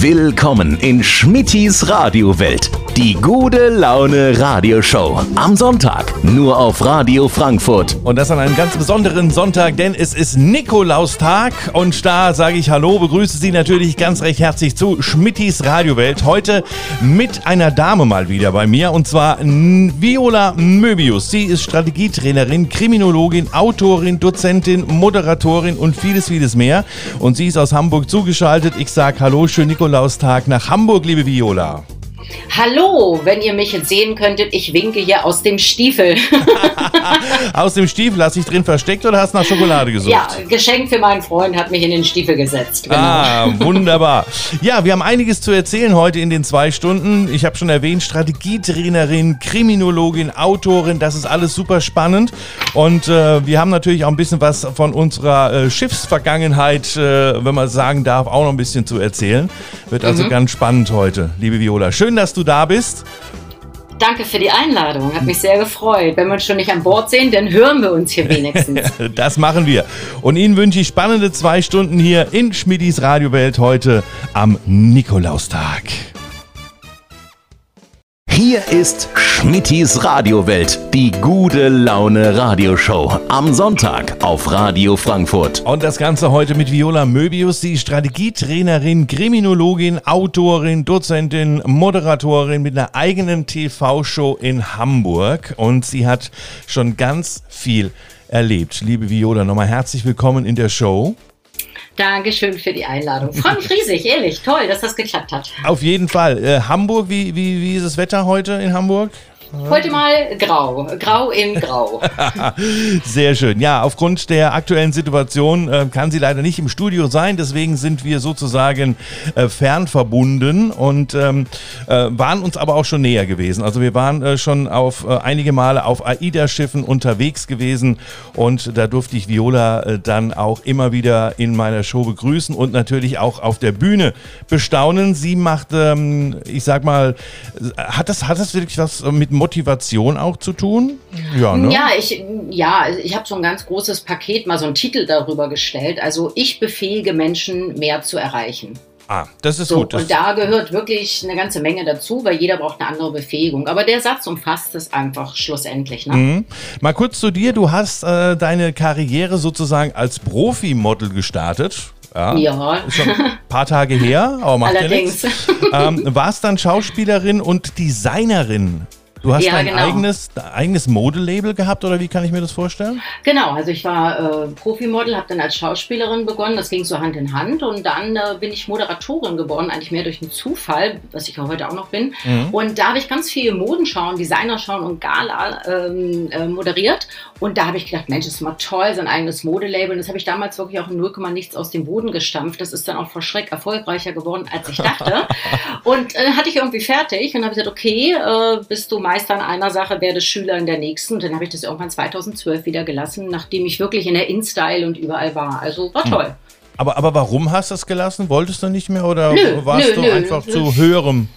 Willkommen in Schmittis Radiowelt. Die gute Laune Radioshow. Am Sonntag nur auf Radio Frankfurt. Und das an einem ganz besonderen Sonntag, denn es ist Nikolaustag. Und da sage ich Hallo, begrüße Sie natürlich ganz recht herzlich zu Schmittis Radiowelt. Heute mit einer Dame mal wieder bei mir und zwar Viola Möbius. Sie ist Strategietrainerin, Kriminologin, Autorin, Dozentin, Moderatorin und vieles, vieles mehr. Und sie ist aus Hamburg zugeschaltet. Ich sage Hallo, schönen Nikolaustag nach Hamburg, liebe Viola. Hallo, wenn ihr mich jetzt sehen könntet, ich winke hier aus dem Stiefel. aus dem Stiefel, hast du dich drin versteckt oder hast nach Schokolade gesucht? Ja, Geschenk für meinen Freund hat mich in den Stiefel gesetzt. Genau. Ah, wunderbar. Ja, wir haben einiges zu erzählen heute in den zwei Stunden. Ich habe schon erwähnt, Strategietrainerin, Kriminologin, Autorin, das ist alles super spannend. Und äh, wir haben natürlich auch ein bisschen was von unserer äh, Schiffsvergangenheit, äh, wenn man sagen darf, auch noch ein bisschen zu erzählen. Wird also mhm. ganz spannend heute, liebe Viola. Schön, dass du da bist. Danke für die Einladung, hat mich sehr gefreut. Wenn wir uns schon nicht an Bord sehen, dann hören wir uns hier wenigstens. das machen wir. Und Ihnen wünsche ich spannende zwei Stunden hier in Schmidis Radiowelt heute am Nikolaustag. Hier ist Schmittis Radiowelt, die gute Laune Radioshow. Am Sonntag auf Radio Frankfurt. Und das Ganze heute mit Viola Möbius, die Strategietrainerin, Kriminologin, Autorin, Dozentin, Moderatorin mit einer eigenen TV-Show in Hamburg. Und sie hat schon ganz viel erlebt. Liebe Viola, nochmal herzlich willkommen in der Show. Dankeschön für die Einladung. Freue mich riesig, ehrlich. Toll, dass das geklappt hat. Auf jeden Fall. Äh, Hamburg, wie, wie, wie ist das Wetter heute in Hamburg? Heute mal grau, grau in grau. Sehr schön. Ja, aufgrund der aktuellen Situation äh, kann sie leider nicht im Studio sein. Deswegen sind wir sozusagen äh, fernverbunden und ähm, äh, waren uns aber auch schon näher gewesen. Also wir waren äh, schon auf äh, einige Male auf AIDA-Schiffen unterwegs gewesen und da durfte ich Viola äh, dann auch immer wieder in meiner Show begrüßen und natürlich auch auf der Bühne bestaunen. Sie macht, ähm, ich sag mal, hat das, hat das wirklich was mit Motivation auch zu tun? Ja, ne? ja ich, ja, ich habe so ein ganz großes Paket, mal so einen Titel darüber gestellt. Also ich befähige Menschen, mehr zu erreichen. Ah, das ist so, gut. Das und da gehört wirklich eine ganze Menge dazu, weil jeder braucht eine andere Befähigung. Aber der Satz umfasst es einfach schlussendlich. Ne? Mhm. Mal kurz zu dir. Du hast äh, deine Karriere sozusagen als Profi-Model gestartet. Ja. ja. Schon ein paar Tage her, aber macht Allerdings. ja. Ähm, warst dann Schauspielerin und Designerin Du hast ja, dein genau. eigenes, eigenes Modelabel gehabt oder wie kann ich mir das vorstellen? Genau, also ich war äh, Profimodel, habe dann als Schauspielerin begonnen, das ging so Hand in Hand und dann äh, bin ich Moderatorin geworden, eigentlich mehr durch einen Zufall, was ich ja heute auch noch bin. Mhm. Und da habe ich ganz viele Modenschauen, Designerschauen und Gala ähm, äh, moderiert und da habe ich gedacht, Mensch, das ist mal toll, sein eigenes Modelabel. Und das habe ich damals wirklich auch in 0, nichts aus dem Boden gestampft. Das ist dann auch vor Schreck erfolgreicher geworden, als ich dachte. und äh, hatte ich irgendwie fertig und habe gesagt, okay, äh, bist du Meister in einer Sache, werde Schüler in der nächsten. Und dann habe ich das irgendwann 2012 wieder gelassen, nachdem ich wirklich in der InStyle und überall war. Also war hm. toll. Aber, aber warum hast du es gelassen? Wolltest du nicht mehr oder nö, warst nö, du nö. einfach zu höherem?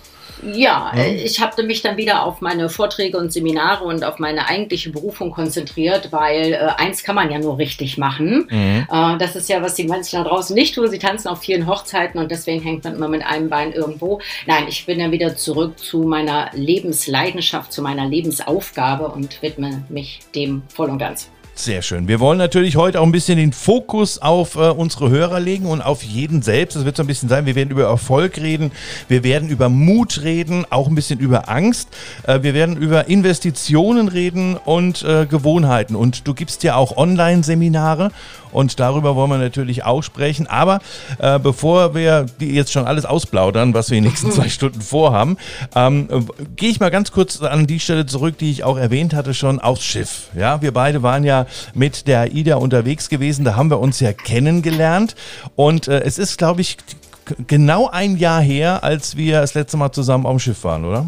Ja, ja, ich habe mich dann wieder auf meine Vorträge und Seminare und auf meine eigentliche Berufung konzentriert, weil äh, eins kann man ja nur richtig machen. Mhm. Äh, das ist ja, was die Menschen da draußen nicht tun. Sie tanzen auf vielen Hochzeiten und deswegen hängt man immer mit einem Bein irgendwo. Nein, ich bin dann wieder zurück zu meiner Lebensleidenschaft, zu meiner Lebensaufgabe und widme mich dem voll und ganz. Sehr schön. Wir wollen natürlich heute auch ein bisschen den Fokus auf äh, unsere Hörer legen und auf jeden selbst. Das wird so ein bisschen sein. Wir werden über Erfolg reden, wir werden über Mut reden, auch ein bisschen über Angst. Äh, wir werden über Investitionen reden und äh, Gewohnheiten. Und du gibst ja auch Online-Seminare und darüber wollen wir natürlich auch sprechen. Aber äh, bevor wir jetzt schon alles ausplaudern, was wir in den nächsten zwei Stunden vorhaben, ähm, gehe ich mal ganz kurz an die Stelle zurück, die ich auch erwähnt hatte schon, aufs Schiff. Ja, wir beide waren ja mit der AIDA unterwegs gewesen, da haben wir uns ja kennengelernt und äh, es ist, glaube ich, genau ein Jahr her, als wir das letzte Mal zusammen auf dem Schiff waren, oder?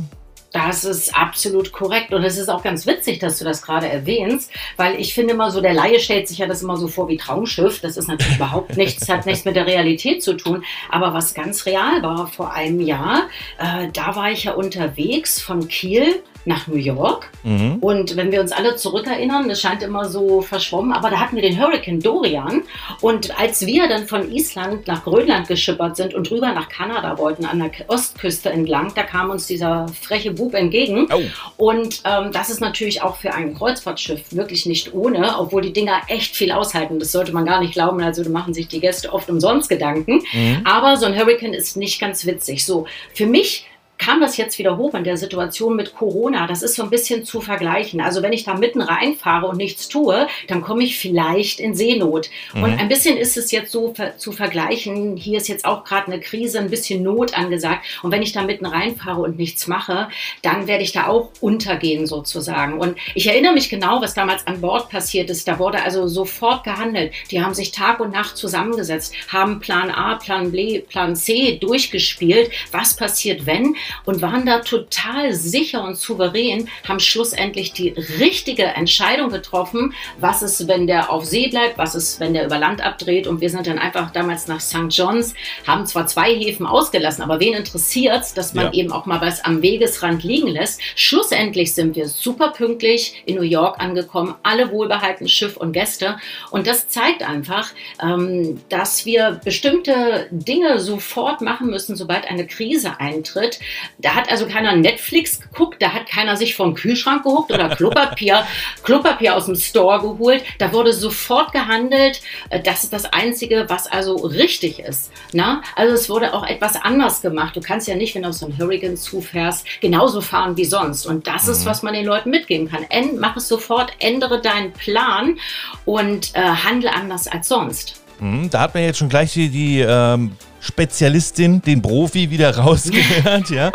Das ist absolut korrekt. Und es ist auch ganz witzig, dass du das gerade erwähnst, weil ich finde immer so, der Laie stellt sich ja das immer so vor wie Traumschiff. Das ist natürlich überhaupt nichts, hat nichts mit der Realität zu tun. Aber was ganz real war vor einem Jahr, äh, da war ich ja unterwegs von Kiel nach New York. Mhm. Und wenn wir uns alle zurückerinnern, das scheint immer so verschwommen, aber da hatten wir den Hurricane Dorian. Und als wir dann von Island nach Grönland geschippert sind und rüber nach Kanada wollten, an der Ostküste entlang, da kam uns dieser freche Bub entgegen. Oh. Und ähm, das ist natürlich auch für ein Kreuzfahrtschiff wirklich nicht ohne, obwohl die Dinger echt viel aushalten. Das sollte man gar nicht glauben. Also machen sich die Gäste oft umsonst Gedanken. Mhm. Aber so ein Hurricane ist nicht ganz witzig. So, für mich kam das jetzt wieder hoch in der Situation mit Corona. Das ist so ein bisschen zu vergleichen. Also wenn ich da mitten reinfahre und nichts tue, dann komme ich vielleicht in Seenot. Mhm. Und ein bisschen ist es jetzt so zu vergleichen. Hier ist jetzt auch gerade eine Krise, ein bisschen Not angesagt. Und wenn ich da mitten reinfahre und nichts mache, dann werde ich da auch untergehen sozusagen. Und ich erinnere mich genau, was damals an Bord passiert ist. Da wurde also sofort gehandelt. Die haben sich Tag und Nacht zusammengesetzt, haben Plan A, Plan B, Plan C durchgespielt. Was passiert, wenn? Und waren da total sicher und souverän, haben schlussendlich die richtige Entscheidung getroffen, was ist, wenn der auf See bleibt, was ist, wenn der über Land abdreht und wir sind dann einfach damals nach St. John's, haben zwar zwei Häfen ausgelassen, aber wen interessiert es, dass man ja. eben auch mal was am Wegesrand liegen lässt. Schlussendlich sind wir super pünktlich in New York angekommen, alle wohlbehalten, Schiff und Gäste und das zeigt einfach, ähm, dass wir bestimmte Dinge sofort machen müssen, sobald eine Krise eintritt, da hat also keiner Netflix geguckt, da hat keiner sich vom Kühlschrank gehuckt oder Klopapier, Klopapier aus dem Store geholt. Da wurde sofort gehandelt. Äh, das ist das Einzige, was also richtig ist. Na? Also es wurde auch etwas anders gemacht. Du kannst ja nicht, wenn du auf so einen Hurricane zufährst, genauso fahren wie sonst. Und das mhm. ist, was man den Leuten mitgeben kann. End, mach es sofort, ändere deinen Plan und äh, handle anders als sonst. Mhm, da hat man jetzt schon gleich die, die ähm Spezialistin, den Profi wieder rausgehört, ja.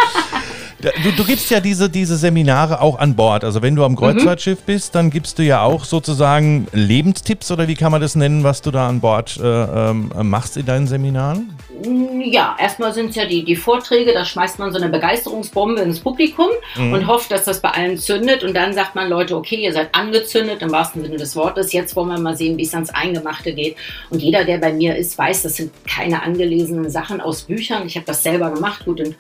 Du, du, gibst ja diese, diese Seminare auch an Bord. Also wenn du am Kreuzfahrtschiff bist, dann gibst du ja auch sozusagen Lebenstipps oder wie kann man das nennen, was du da an Bord äh, äh, machst in deinen Seminaren? Ja, erstmal sind es ja die, die Vorträge, da schmeißt man so eine Begeisterungsbombe ins Publikum mhm. und hofft, dass das bei allen zündet. Und dann sagt man, Leute, okay, ihr seid angezündet im wahrsten Sinne des Wortes. Jetzt wollen wir mal sehen, wie es ans Eingemachte geht. Und jeder, der bei mir ist, weiß, das sind keine angelesenen Sachen aus Büchern. Ich habe das selber gemacht. Gut, in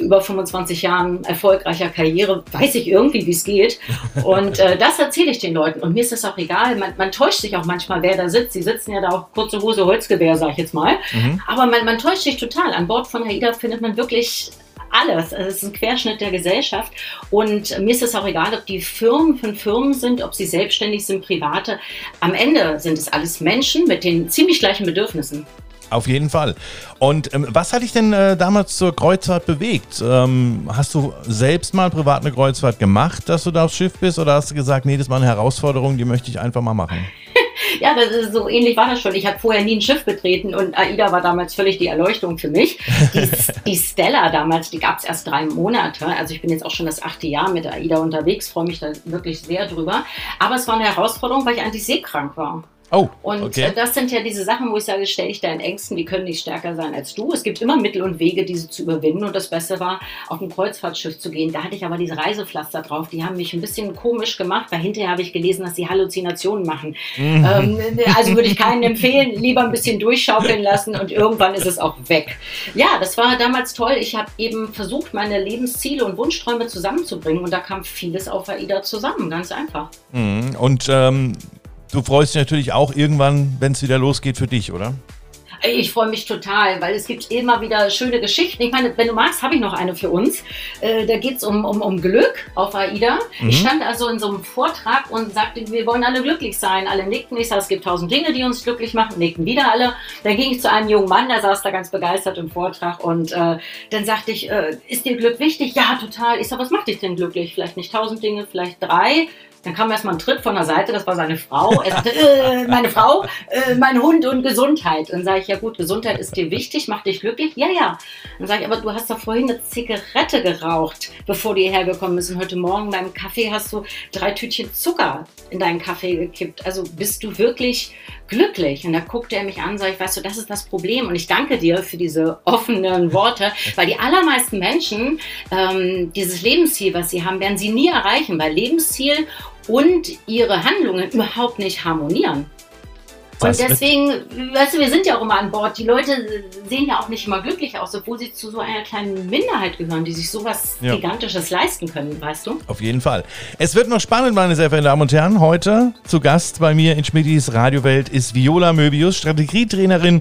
über 25 Jahren erfolgreicher Karriere weiß ich irgendwie, wie es geht. Und äh, das erzähle ich den Leuten. Und mir ist das auch egal. Man, man, täuscht sich auch manchmal, wer da sitzt. Sie sitzen ja da auch kurze Hose, Holzgewehr, sag ich jetzt mal. Mhm. Aber man, man täuscht sich total. An Bord von AIDA findet man wirklich alles. Also es ist ein Querschnitt der Gesellschaft. Und mir ist es auch egal, ob die Firmen von Firmen sind, ob sie selbstständig sind, private. Am Ende sind es alles Menschen mit den ziemlich gleichen Bedürfnissen. Auf jeden Fall. Und ähm, was hat dich denn äh, damals zur Kreuzfahrt bewegt? Ähm, hast du selbst mal privat eine Kreuzfahrt gemacht, dass du da aufs Schiff bist? Oder hast du gesagt, nee, das war eine Herausforderung, die möchte ich einfach mal machen? ja, das ist so ähnlich war das schon. Ich habe vorher nie ein Schiff betreten und AIDA war damals völlig die Erleuchtung für mich. Die, die Stella damals, die gab es erst drei Monate. Also ich bin jetzt auch schon das achte Jahr mit AIDA unterwegs, freue mich da wirklich sehr drüber. Aber es war eine Herausforderung, weil ich eigentlich seekrank war. Oh, und okay. Äh, das sind ja diese Sachen, wo ich sage, stell dich deinen Ängsten, die können nicht stärker sein als du. Es gibt immer Mittel und Wege, diese zu überwinden. Und das Beste war, auf ein Kreuzfahrtschiff zu gehen. Da hatte ich aber diese Reisepflaster drauf. Die haben mich ein bisschen komisch gemacht, weil hinterher habe ich gelesen, dass sie Halluzinationen machen. Mhm. Ähm, also würde ich keinen empfehlen, lieber ein bisschen durchschaukeln lassen und irgendwann ist es auch weg. Ja, das war damals toll. Ich habe eben versucht, meine Lebensziele und Wunschträume zusammenzubringen. Und da kam vieles auf AIDA zusammen, ganz einfach. Mhm. Und ähm Du freust dich natürlich auch irgendwann, wenn es wieder losgeht für dich, oder? Ich freue mich total, weil es gibt immer wieder schöne Geschichten. Ich meine, wenn du magst, habe ich noch eine für uns. Äh, da geht es um, um, um Glück auf AIDA. Mhm. Ich stand also in so einem Vortrag und sagte, wir wollen alle glücklich sein. Alle nickten. Ich sage, es gibt tausend Dinge, die uns glücklich machen. Nickten wieder alle. Dann ging ich zu einem jungen Mann, der saß da ganz begeistert im Vortrag. Und äh, dann sagte ich, äh, ist dir Glück wichtig? Ja, total. Ich sage, was macht dich denn glücklich? Vielleicht nicht tausend Dinge, vielleicht drei. Dann kam erstmal ein Tritt von der Seite, das war seine Frau. Er sagte, äh, meine Frau, äh, mein Hund und Gesundheit. Dann sage ich, ja gut, Gesundheit ist dir wichtig, macht dich glücklich? Ja, ja. Dann sage ich, aber du hast doch vorhin eine Zigarette geraucht, bevor du hierher gekommen bist. Und heute Morgen beim Kaffee hast du drei Tütchen Zucker in deinen Kaffee gekippt. Also bist du wirklich glücklich? Und da guckte er mich an, sage ich, weißt du, das ist das Problem. Und ich danke dir für diese offenen Worte, weil die allermeisten Menschen ähm, dieses Lebensziel, was sie haben, werden sie nie erreichen, weil Lebensziel und ihre Handlungen überhaupt nicht harmonieren. Und deswegen, weißt du, wir sind ja auch immer an Bord. Die Leute sehen ja auch nicht immer glücklich aus, obwohl sie zu so einer kleinen Minderheit gehören, die sich sowas ja. Gigantisches leisten können, weißt du? Auf jeden Fall. Es wird noch spannend, meine sehr verehrten Damen und Herren. Heute zu Gast bei mir in Schmidtis Radiowelt ist Viola Möbius, Strategietrainerin,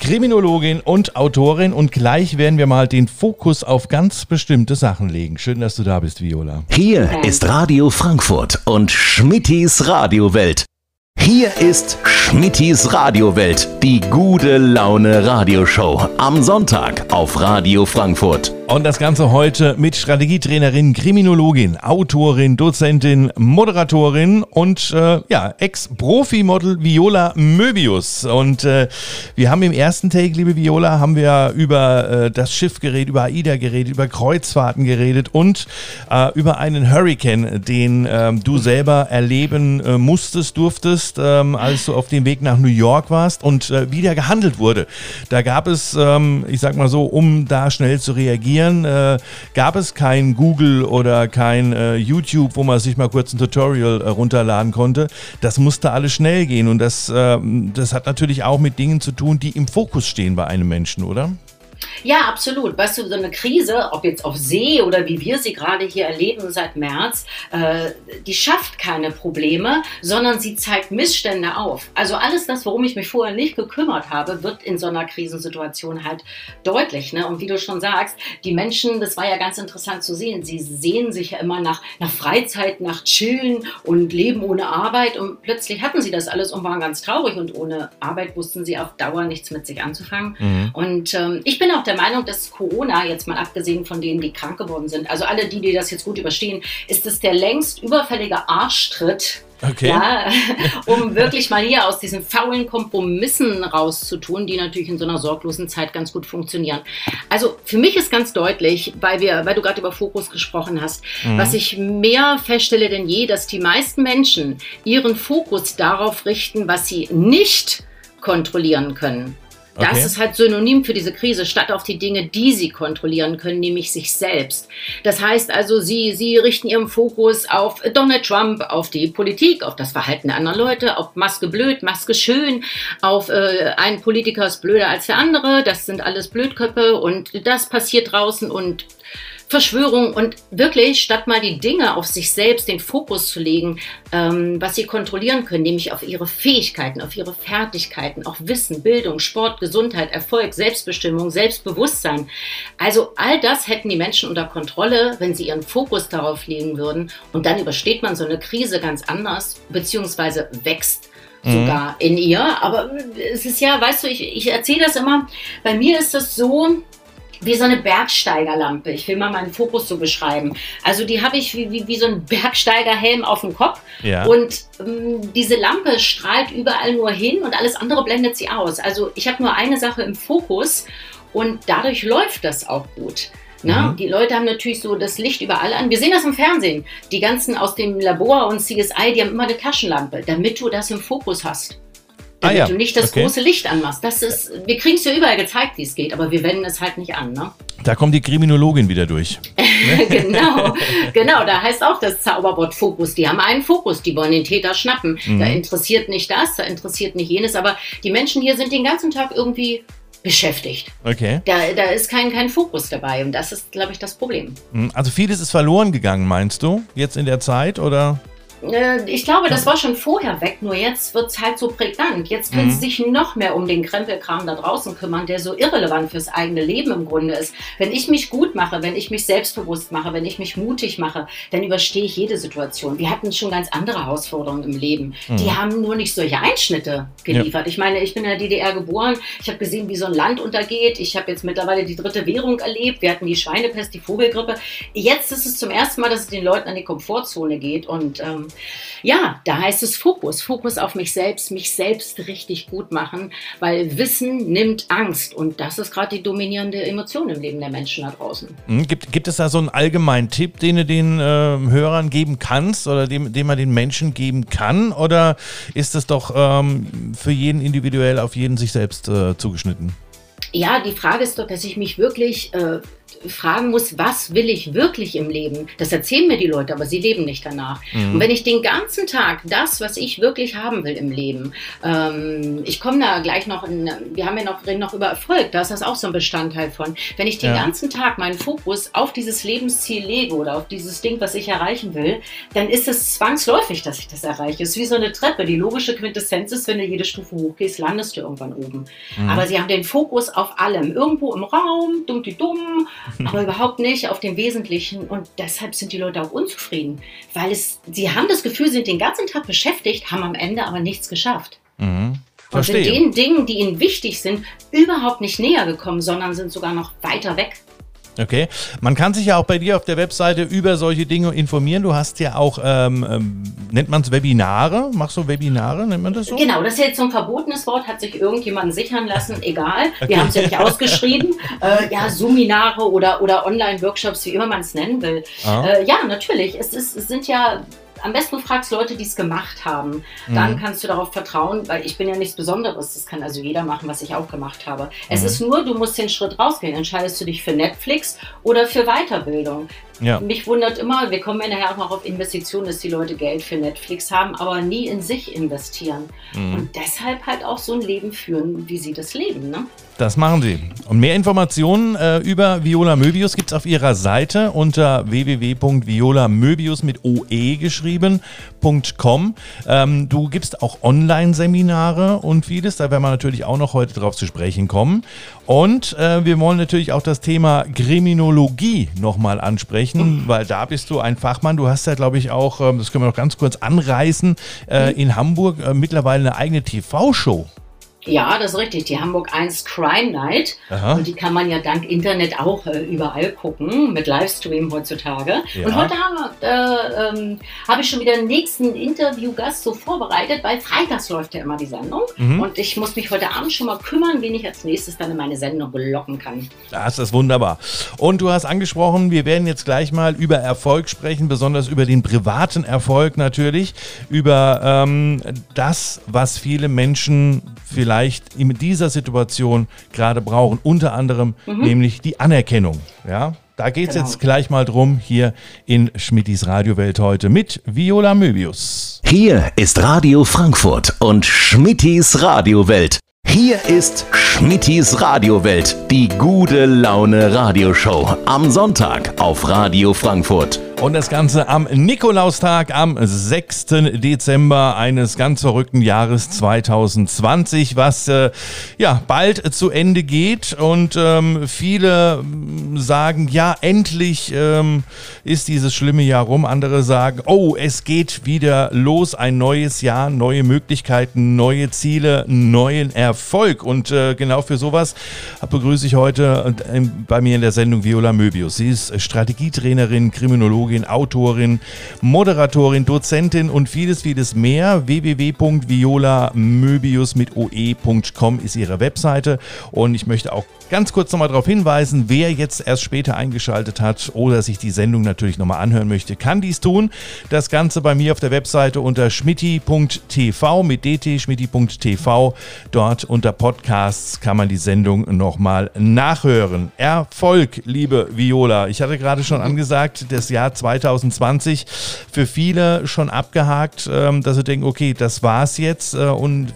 Kriminologin und Autorin. Und gleich werden wir mal den Fokus auf ganz bestimmte Sachen legen. Schön, dass du da bist, Viola. Hier ist Radio Frankfurt und Schmittis Radiowelt. Hier ist Schmittis Radiowelt, die gute Laune Radioshow. Am Sonntag auf Radio Frankfurt. Und das Ganze heute mit Strategietrainerin, Kriminologin, Autorin, Dozentin, Moderatorin und äh, ja, Ex-Profi-Model Viola Möbius. Und äh, wir haben im ersten Take, liebe Viola, haben wir über äh, das Schiff geredet, über AIDA geredet, über Kreuzfahrten geredet und äh, über einen Hurricane, den ähm, du selber erleben äh, musstest, durftest, ähm, als du auf dem Weg nach New York warst und äh, wie der gehandelt wurde. Da gab es, ähm, ich sag mal so, um da schnell zu reagieren, trainieren, äh, gab es kein Google oder kein äh, YouTube, wo man sich mal kurz ein Tutorial äh, runterladen konnte. Das musste alles schnell gehen und das, ähm, das hat natürlich auch mit Dingen zu tun, die im Fokus stehen bei einem Menschen, oder? Ja, absolut. Weißt du, so eine Krise, ob jetzt auf See oder wie wir sie gerade hier erleben seit März, äh, die schafft keine Probleme, sondern sie zeigt Missstände auf. Also alles das, worum ich mich vorher nicht gekümmert habe, wird in so einer Krisensituation halt deutlich. Ne? Und wie du schon sagst, die Menschen, das war ja ganz interessant zu sehen, sie sehen sich ja immer nach, nach Freizeit, nach Chillen und Leben ohne Arbeit. Und plötzlich hatten sie das alles und waren ganz traurig und ohne Arbeit wussten sie auf Dauer nichts mit sich anzufangen. Mhm. Und ähm, ich bin auch der Meinung, dass Corona, jetzt mal abgesehen von denen, die krank geworden sind, also alle, die, die das jetzt gut überstehen, ist es der längst überfällige Arschtritt Okay. Ja, um wirklich mal hier aus diesen faulen Kompromissen rauszutun, die natürlich in so einer sorglosen Zeit ganz gut funktionieren. Also für mich ist ganz deutlich, weil wir, weil du gerade über Fokus gesprochen hast, mhm. was ich mehr feststelle denn je, dass die meisten Menschen ihren Fokus darauf richten, was sie nicht kontrollieren können. Das okay. ist halt synonym für diese Krise, statt auf die Dinge, die sie kontrollieren können, nämlich sich selbst. Das heißt also, sie, sie richten ihren Fokus auf Donald Trump, auf die Politik, auf das Verhalten anderer Leute, auf Maske blöd, Maske schön, auf äh, ein Politiker ist blöder als der andere, das sind alles Blödköpfe und das passiert draußen und Verschwörung und wirklich, statt mal die Dinge auf sich selbst den Fokus zu legen, ähm, was sie kontrollieren können, nämlich auf ihre Fähigkeiten, auf ihre Fertigkeiten, auch Wissen, Bildung, Sport, Gesundheit, Erfolg, Selbstbestimmung, Selbstbewusstsein. Also all das hätten die Menschen unter Kontrolle, wenn sie ihren Fokus darauf legen würden. Und dann übersteht man so eine Krise ganz anders, beziehungsweise wächst mhm. sogar in ihr. Aber es ist ja, weißt du, ich, ich erzähle das immer, bei mir ist es so, wie so eine Bergsteigerlampe. Ich will mal meinen Fokus so beschreiben. Also die habe ich wie, wie, wie so ein Bergsteigerhelm auf dem Kopf. Ja. Und ähm, diese Lampe strahlt überall nur hin und alles andere blendet sie aus. Also ich habe nur eine Sache im Fokus und dadurch läuft das auch gut. Na, mhm. Die Leute haben natürlich so das Licht überall an. Wir sehen das im Fernsehen. Die ganzen aus dem Labor und CSI, die haben immer eine Taschenlampe, damit du das im Fokus hast ah, ja. du nicht das okay. große Licht anmachst. Das ist, wir kriegen es ja überall gezeigt, wie es geht, aber wir wenden es halt nicht an. Ne? Da kommt die Kriminologin wieder durch. genau, genau, da heißt auch das Zauberwort Fokus. Die haben einen Fokus, die wollen den Täter schnappen. Mhm. Da interessiert nicht das, da interessiert nicht jenes, aber die Menschen hier sind den ganzen Tag irgendwie beschäftigt. Okay. Da, da ist kein, kein Fokus dabei und das ist, glaube ich, das Problem. Mhm. Also vieles ist verloren gegangen, meinst du, jetzt in der Zeit oder? Äh, ich glaube, das war schon vorher weg, nur jetzt wird es halt so prägnant. Jetzt können mhm. sie sich noch mehr um den Krempelkram da draußen kümmern, der so irrelevant fürs eigene Leben im Grunde ist. Wenn ich mich gut mache, wenn ich mich selbstbewusst mache, wenn ich mich mutig mache, dann überstehe ich jede Situation. Wir hatten schon ganz andere Herausforderungen im Leben. Mhm. Die haben nur nicht solche Einschnitte geliefert. Ja. Ich meine, ich bin in der DDR geboren, ich habe gesehen, wie so ein Land untergeht. Ich habe jetzt mittlerweile die dritte Währung erlebt. Wir hatten die Schweinepest, die Vogelgrippe. Jetzt ist es zum ersten Mal, dass es den Leuten an die Komfortzone geht und ähm, ja, da heißt es Fokus, Fokus auf mich selbst, mich selbst richtig gut machen, weil Wissen nimmt Angst und das ist gerade die dominierende Emotion im Leben der Menschen da draußen. Hm, gibt, gibt es da so einen allgemeinen Tipp, den du den äh, Hörern geben kannst oder dem, den man den Menschen geben kann oder ist es doch ähm, für jeden individuell auf jeden sich selbst äh, zugeschnitten? Ja, die Frage ist doch, dass ich mich wirklich äh, fragen muss, was will ich wirklich im Leben? Das erzählen mir die Leute, aber sie leben nicht danach. Mhm. Und wenn ich den ganzen Tag das, was ich wirklich haben will im Leben, ähm, ich komme da gleich noch, in, wir haben ja noch, reden noch über Erfolg, da ist das auch so ein Bestandteil von. Wenn ich den ja. ganzen Tag meinen Fokus auf dieses Lebensziel lege oder auf dieses Ding, was ich erreichen will, dann ist es zwangsläufig, dass ich das erreiche. Es ist wie so eine Treppe. Die logische Quintessenz ist, wenn du jede Stufe hochgehst, landest du irgendwann oben. Mhm. Aber sie haben den Fokus auf allem. Irgendwo im Raum, dumm die dumm, aber überhaupt nicht auf dem Wesentlichen. Und deshalb sind die Leute auch unzufrieden, weil es, sie haben das Gefühl, sind den ganzen Tag beschäftigt, haben am Ende aber nichts geschafft. Mhm. Und sind den Dingen, die ihnen wichtig sind, überhaupt nicht näher gekommen, sondern sind sogar noch weiter weg. Okay. Man kann sich ja auch bei dir auf der Webseite über solche Dinge informieren. Du hast ja auch, ähm, ähm, nennt man es Webinare? Machst du Webinare? Nennt man das so? Genau, das ist jetzt so ein verbotenes Wort, hat sich irgendjemand sichern lassen, egal. Okay. Wir haben es ja nicht ausgeschrieben. Äh, ja, Seminare oder, oder Online-Workshops, wie immer man es nennen will. Ah. Äh, ja, natürlich. Es, ist, es sind ja am besten du fragst Leute, die es gemacht haben. Dann mhm. kannst du darauf vertrauen, weil ich bin ja nichts Besonderes. Das kann also jeder machen, was ich auch gemacht habe. Mhm. Es ist nur, du musst den Schritt rausgehen. Entscheidest du dich für Netflix oder für Weiterbildung? Ja. Mich wundert immer, wir kommen ja nachher auch noch auf Investitionen, dass die Leute Geld für Netflix haben, aber nie in sich investieren. Mhm. Und deshalb halt auch so ein Leben führen, wie sie das leben. Ne? Das machen sie. Und mehr Informationen äh, über Viola Möbius gibt es auf ihrer Seite unter www.violamöbius mit OE geschrieben.com. Ähm, du gibst auch Online-Seminare und vieles. Da werden wir natürlich auch noch heute drauf zu sprechen kommen. Und äh, wir wollen natürlich auch das Thema Kriminologie nochmal ansprechen, weil da bist du ein Fachmann. Du hast ja, glaube ich, auch, äh, das können wir noch ganz kurz anreißen, äh, in Hamburg äh, mittlerweile eine eigene TV-Show. Ja, das ist richtig. Die Hamburg 1 Crime Night. Aha. Und die kann man ja dank Internet auch äh, überall gucken, mit Livestream heutzutage. Ja. Und heute äh, ähm, habe ich schon wieder den nächsten Interviewgast so vorbereitet, weil freitags läuft ja immer die Sendung. Mhm. Und ich muss mich heute Abend schon mal kümmern, wen ich als nächstes dann in meine Sendung locken kann. Das ist wunderbar. Und du hast angesprochen, wir werden jetzt gleich mal über Erfolg sprechen, besonders über den privaten Erfolg natürlich, über ähm, das, was viele Menschen vielleicht vielleicht in dieser Situation gerade brauchen. Unter anderem mhm. nämlich die Anerkennung. Ja, da geht es genau. jetzt gleich mal drum hier in Schmittis Radiowelt heute mit Viola Möbius. Hier ist Radio Frankfurt und Schmittis Radiowelt. Hier ist Schmittis Radiowelt, die gute Laune Radioshow am Sonntag auf Radio Frankfurt. Und das Ganze am Nikolaustag, am 6. Dezember eines ganz verrückten Jahres 2020, was äh, ja bald zu Ende geht. Und ähm, viele mm, sagen, ja, endlich ähm, ist dieses schlimme Jahr rum. Andere sagen, oh, es geht wieder los, ein neues Jahr, neue Möglichkeiten, neue Ziele, neuen Erfolg. Und äh, genau für sowas begrüße ich heute äh, bei mir in der Sendung Viola Möbius. Sie ist Strategietrainerin, Kriminologin Psychologin, Autorin, Moderatorin, Dozentin und vieles, vieles mehr. www.violamöbius mit oe.com ist ihre Webseite und ich möchte auch ganz kurz nochmal darauf hinweisen, wer jetzt erst später eingeschaltet hat oder sich die Sendung natürlich nochmal anhören möchte, kann dies tun. Das Ganze bei mir auf der Webseite unter schmitti.tv mit dt schmitti.tv. Dort unter Podcasts kann man die Sendung nochmal nachhören. Erfolg, liebe Viola. Ich hatte gerade schon angesagt, das Jahr 2020 für viele schon abgehakt, ähm, dass sie denken, okay, das war's jetzt äh, und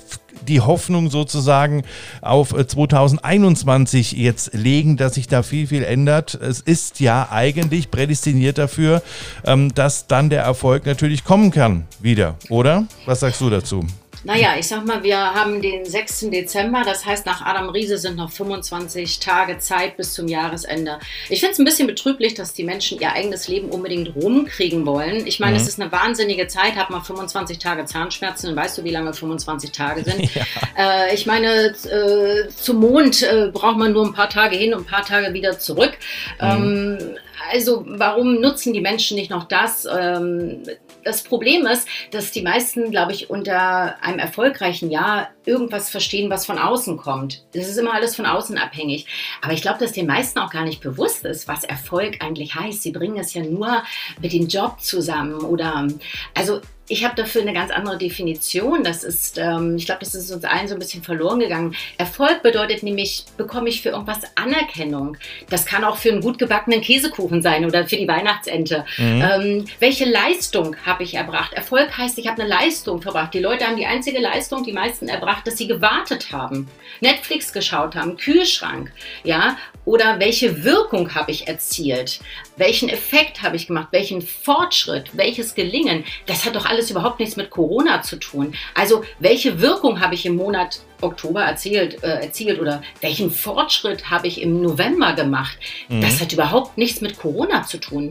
die Hoffnung sozusagen auf 2021 äh, jetzt legen, dass sich da viel, viel ändert. Es ist ja eigentlich prädestiniert dafür, ähm, dass dann der Erfolg natürlich kommen kann wieder, oder? Was sagst du dazu? Naja, ich sag mal, wir haben den 6. Dezember, das heißt, nach Adam Riese sind noch 25 Tage Zeit bis zum Jahresende. Ich finde es ein bisschen betrüblich, dass die Menschen ihr eigenes Leben unbedingt rumkriegen wollen. Ich meine, mhm. es ist eine wahnsinnige Zeit, hat man 25 Tage Zahnschmerzen, dann weißt du, wie lange 25 Tage sind. Ja. Äh, ich meine, äh, zum Mond äh, braucht man nur ein paar Tage hin und ein paar Tage wieder zurück. Mhm. Ähm, also warum nutzen die Menschen nicht noch das? Ähm, das Problem ist, dass die meisten, glaube ich, unter einem erfolgreichen Jahr irgendwas verstehen, was von außen kommt. Das ist immer alles von außen abhängig. Aber ich glaube, dass den meisten auch gar nicht bewusst ist, was Erfolg eigentlich heißt. Sie bringen es ja nur mit dem Job zusammen oder also ich habe dafür eine ganz andere Definition. Das ist, ähm, ich glaube, das ist uns allen so ein bisschen verloren gegangen. Erfolg bedeutet nämlich, bekomme ich für irgendwas Anerkennung. Das kann auch für einen gut gebackenen Käsekuchen sein oder für die Weihnachtsente. Mhm. Ähm, welche Leistung habe ich erbracht? Erfolg heißt, ich habe eine Leistung verbracht. Die Leute haben die einzige Leistung, die meisten erbracht, dass sie gewartet haben, Netflix geschaut haben, Kühlschrank, ja, oder welche Wirkung habe ich erzielt? Welchen Effekt habe ich gemacht? Welchen Fortschritt? Welches Gelingen? Das hat doch alles überhaupt nichts mit Corona zu tun. Also, welche Wirkung habe ich im Monat Oktober erzielt, äh, erzielt oder welchen Fortschritt habe ich im November gemacht? Mhm. Das hat überhaupt nichts mit Corona zu tun.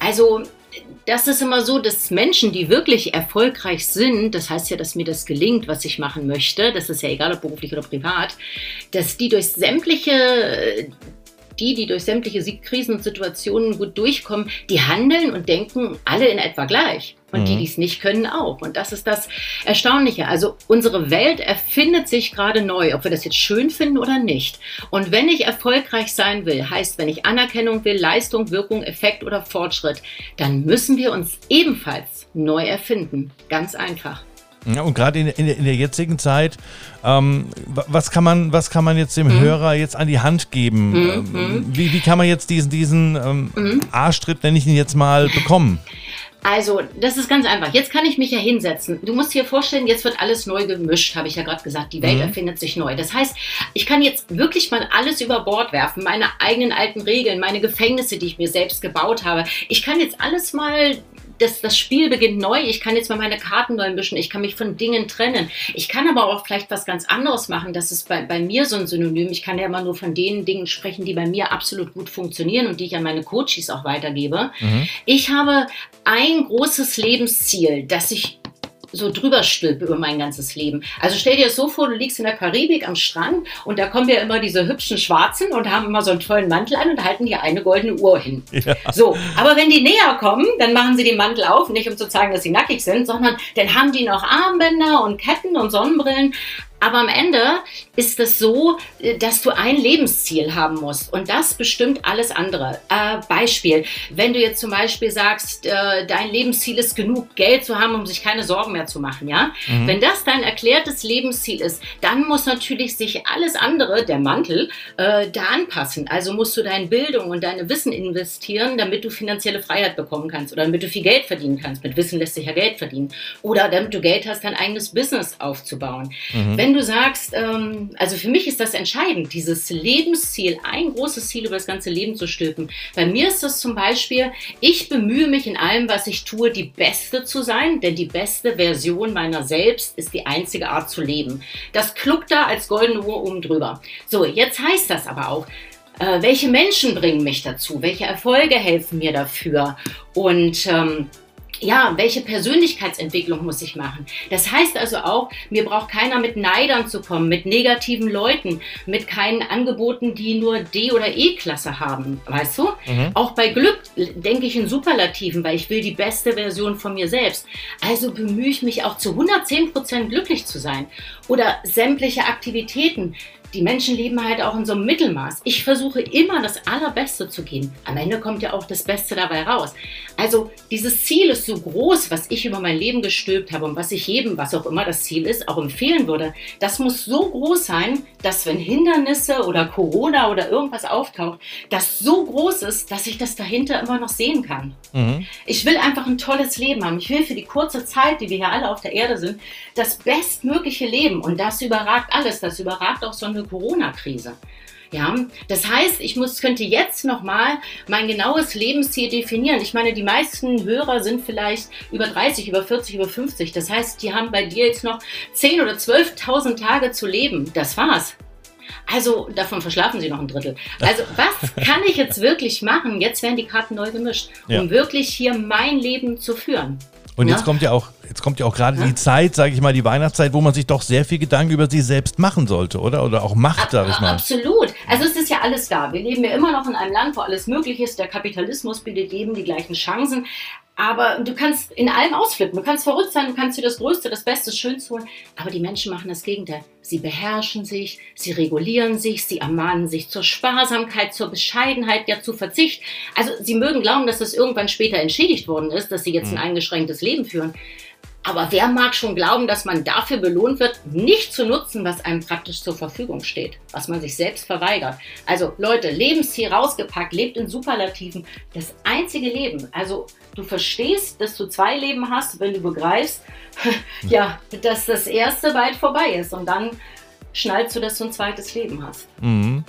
Also, das ist immer so, dass Menschen, die wirklich erfolgreich sind, das heißt ja, dass mir das gelingt, was ich machen möchte, das ist ja egal, ob beruflich oder privat, dass die durch sämtliche die, die durch sämtliche Krisen und Situationen gut durchkommen, die handeln und denken alle in etwa gleich. Und mhm. die, die es nicht können, auch. Und das ist das Erstaunliche. Also unsere Welt erfindet sich gerade neu, ob wir das jetzt schön finden oder nicht. Und wenn ich erfolgreich sein will, heißt, wenn ich Anerkennung will, Leistung, Wirkung, Effekt oder Fortschritt, dann müssen wir uns ebenfalls neu erfinden. Ganz einfach. Ja, und gerade in, in, in, der jetzigen Zeit, ähm, was, kann man, was kann man jetzt dem mhm. Hörer jetzt an die Hand geben? Mhm. Ähm, wie, wie kann man jetzt diesen, diesen ähm, mhm. Arschtritt, nenne ich ihn jetzt mal, bekommen? Also, das ist ganz einfach. Jetzt kann ich mich ja hinsetzen. Du musst dir vorstellen, jetzt wird alles neu gemischt, habe ich ja gerade gesagt. Die Welt mhm. erfindet sich neu. Das heißt, ich kann jetzt wirklich mal alles über Bord werfen. Meine eigenen alten Regeln, meine Gefängnisse, die ich mir selbst gebaut habe. Ich kann jetzt alles mal das, das Spiel beginnt neu. Ich kann jetzt mal meine Karten neu mischen. Ich kann mich von Dingen trennen. Ich kann aber auch vielleicht was ganz anderes machen. Das ist bei, bei mir so ein Synonym. Ich kann ja immer nur von den Dingen sprechen, die bei mir absolut gut funktionieren und die ich an meine Coaches auch weitergebe. Mhm. Ich habe ein großes Lebensziel, das ich so drüber stülpe über mein ganzes Leben. Also stell dir das so vor, du liegst in der Karibik am Strand und da kommen ja immer diese hübschen Schwarzen und haben immer so einen tollen Mantel an und halten dir eine goldene Uhr hin. Ja. So, aber wenn die näher kommen, dann machen sie den Mantel auf, nicht um zu zeigen, dass sie nackig sind, sondern dann haben die noch Armbänder und Ketten und Sonnenbrillen. Aber am Ende ist es so, äh, dass du ein Lebensziel haben musst und das bestimmt alles andere. Äh, Beispiel, wenn du jetzt zum Beispiel sagst, äh, dein Lebensziel ist genug Geld zu haben, um sich keine Sorgen mehr zu machen, ja? Mhm. Wenn das dein erklärtes Lebensziel ist, dann muss natürlich sich alles andere, der Mantel, äh, da anpassen. Also musst du deine Bildung und deine Wissen investieren, damit du finanzielle Freiheit bekommen kannst oder damit du viel Geld verdienen kannst. Mit Wissen lässt sich ja Geld verdienen. Oder damit du Geld hast, dein eigenes Business aufzubauen. Mhm. Wenn du sagst, ähm, also für mich ist das entscheidend, dieses Lebensziel, ein großes Ziel über das ganze Leben zu stülpen. Bei mir ist das zum Beispiel, ich bemühe mich in allem, was ich tue, die Beste zu sein, denn die beste Version meiner selbst ist die einzige Art zu leben. Das kluckt da als goldene Uhr oben drüber. So, jetzt heißt das aber auch, äh, welche Menschen bringen mich dazu? Welche Erfolge helfen mir dafür? Und ähm, ja, welche Persönlichkeitsentwicklung muss ich machen? Das heißt also auch, mir braucht keiner mit Neidern zu kommen, mit negativen Leuten, mit keinen Angeboten, die nur D- oder E-Klasse haben, weißt du? Mhm. Auch bei Glück denke ich in Superlativen, weil ich will die beste Version von mir selbst. Also bemühe ich mich auch zu 110 Prozent glücklich zu sein. Oder sämtliche Aktivitäten, die Menschen leben halt auch in so einem Mittelmaß. Ich versuche immer das Allerbeste zu geben. Am Ende kommt ja auch das Beste dabei raus. Also dieses Ziel ist so groß, was ich über mein Leben gestülpt habe und was ich jedem, was auch immer das Ziel ist, auch empfehlen würde. Das muss so groß sein, dass wenn Hindernisse oder Corona oder irgendwas auftaucht, das so groß ist, dass ich das dahinter immer noch sehen kann. Mhm. Ich will einfach ein tolles Leben haben. Ich will für die kurze Zeit, die wir hier alle auf der Erde sind, das bestmögliche Leben. Und das überragt alles. Das überragt auch so eine Corona-Krise. Ja, das heißt, ich muss, könnte jetzt nochmal mein genaues Lebensziel definieren. Ich meine, die meisten Hörer sind vielleicht über 30, über 40, über 50. Das heißt, die haben bei dir jetzt noch 10 oder 12.000 Tage zu leben. Das war's. Also davon verschlafen sie noch ein Drittel. Also was kann ich jetzt wirklich machen? Jetzt werden die Karten neu gemischt, um ja. wirklich hier mein Leben zu führen. Und ja? jetzt kommt ja auch, jetzt kommt ja auch gerade ja? die Zeit, sage ich mal, die Weihnachtszeit, wo man sich doch sehr viel Gedanken über sich selbst machen sollte, oder? Oder auch macht, sage ich mal. Absolut. Also es ist ja alles da. Wir leben ja immer noch in einem Land, wo alles möglich ist. Der Kapitalismus bietet jedem die gleichen Chancen. Aber du kannst in allem ausflippen. Du kannst verrückt sein, du kannst dir das Größte, das Beste, das Schönste holen. Aber die Menschen machen das Gegenteil. Sie beherrschen sich, sie regulieren sich, sie ermahnen sich zur Sparsamkeit, zur Bescheidenheit, ja zu Verzicht. Also sie mögen glauben, dass das irgendwann später entschädigt worden ist, dass sie jetzt ein mhm. eingeschränktes Leben führen. Aber wer mag schon glauben, dass man dafür belohnt wird, nicht zu nutzen, was einem praktisch zur Verfügung steht, was man sich selbst verweigert? Also Leute, Lebensziel rausgepackt, lebt in Superlativen. Das einzige Leben. Also du verstehst, dass du zwei Leben hast, wenn du begreifst, ja, dass das erste bald vorbei ist. Und dann schnallst du, dass du ein zweites Leben hast. Mhm.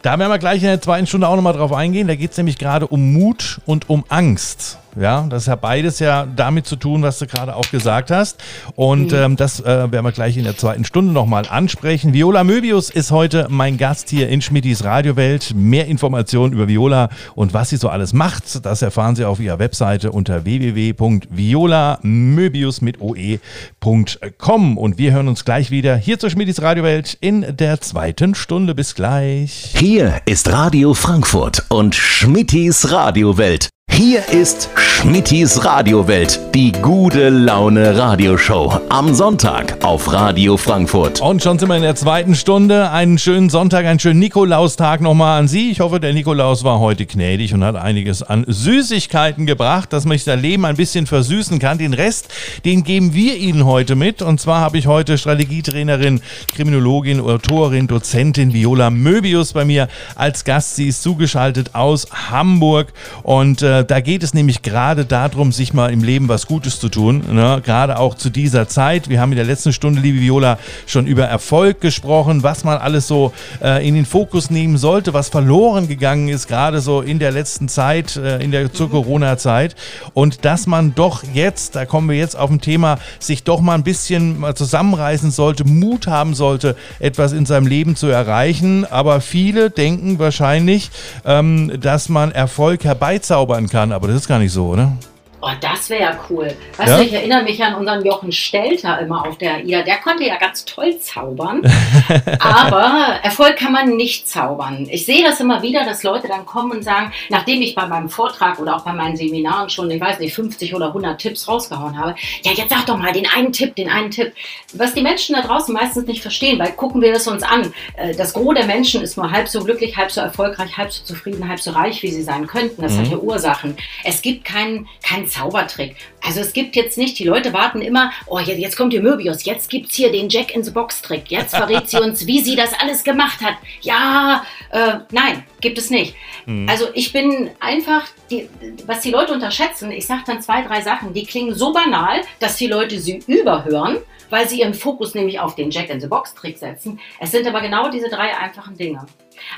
Da werden wir gleich in der zweiten Stunde auch nochmal drauf eingehen. Da geht es nämlich gerade um Mut und um Angst. Ja, das ja beides ja damit zu tun, was du gerade auch gesagt hast. Und mhm. ähm, das äh, werden wir gleich in der zweiten Stunde nochmal ansprechen. Viola Möbius ist heute mein Gast hier in Schmittis Radiowelt. Mehr Informationen über Viola und was sie so alles macht, das erfahren Sie auf ihrer Webseite unter www.violamöbius mit oe.com. Und wir hören uns gleich wieder hier zur Schmittis Radiowelt in der zweiten Stunde. Bis gleich. Hier ist Radio Frankfurt und Schmittis Radiowelt. Hier ist Schmittis Radiowelt, die gute Laune Radioshow. Am Sonntag auf Radio Frankfurt. Und schon sind wir in der zweiten Stunde. Einen schönen Sonntag, einen schönen Nikolaustag nochmal an Sie. Ich hoffe, der Nikolaus war heute gnädig und hat einiges an Süßigkeiten gebracht, dass man sich sein Leben ein bisschen versüßen kann. Den Rest, den geben wir Ihnen heute mit. Und zwar habe ich heute Strategietrainerin, Kriminologin, Autorin, Dozentin Viola Möbius bei mir als Gast. Sie ist zugeschaltet aus Hamburg und äh, da geht es nämlich gerade darum, sich mal im Leben was Gutes zu tun. Ne? Gerade auch zu dieser Zeit. Wir haben in der letzten Stunde, liebe Viola, schon über Erfolg gesprochen, was man alles so äh, in den Fokus nehmen sollte, was verloren gegangen ist, gerade so in der letzten Zeit, äh, in der zur Corona-Zeit. Und dass man doch jetzt, da kommen wir jetzt auf ein Thema, sich doch mal ein bisschen mal zusammenreißen sollte, Mut haben sollte, etwas in seinem Leben zu erreichen. Aber viele denken wahrscheinlich, ähm, dass man Erfolg herbeizaubern kann aber das ist gar nicht so, oder? Oh, das wäre ja cool. Weißt ja? du, ich erinnere mich an unseren Jochen Stelter immer auf der AIDA. Der konnte ja ganz toll zaubern. aber Erfolg kann man nicht zaubern. Ich sehe das immer wieder, dass Leute dann kommen und sagen, nachdem ich bei meinem Vortrag oder auch bei meinen Seminaren schon, ich weiß nicht, 50 oder 100 Tipps rausgehauen habe, ja, jetzt sag doch mal den einen Tipp, den einen Tipp. Was die Menschen da draußen meistens nicht verstehen, weil gucken wir es uns an. Äh, das Gros der Menschen ist nur halb so glücklich, halb so erfolgreich, halb so zufrieden, halb so reich, wie sie sein könnten. Das mhm. hat ja Ursachen. Es gibt keinen kein Zaubertrick. Also es gibt jetzt nicht, die Leute warten immer, oh, jetzt, kommt hier Möbius, jetzt gibt es hier den Jack in the Box Trick, jetzt verrät sie uns, wie sie das alles gemacht hat. Ja, äh, nein, gibt es nicht. Mhm. Also ich bin einfach, die, was die Leute unterschätzen, ich sage dann zwei, drei Sachen, die klingen so banal, dass die Leute sie überhören weil sie ihren Fokus nämlich auf den Jack in the Box Trick setzen. Es sind aber genau diese drei einfachen Dinge.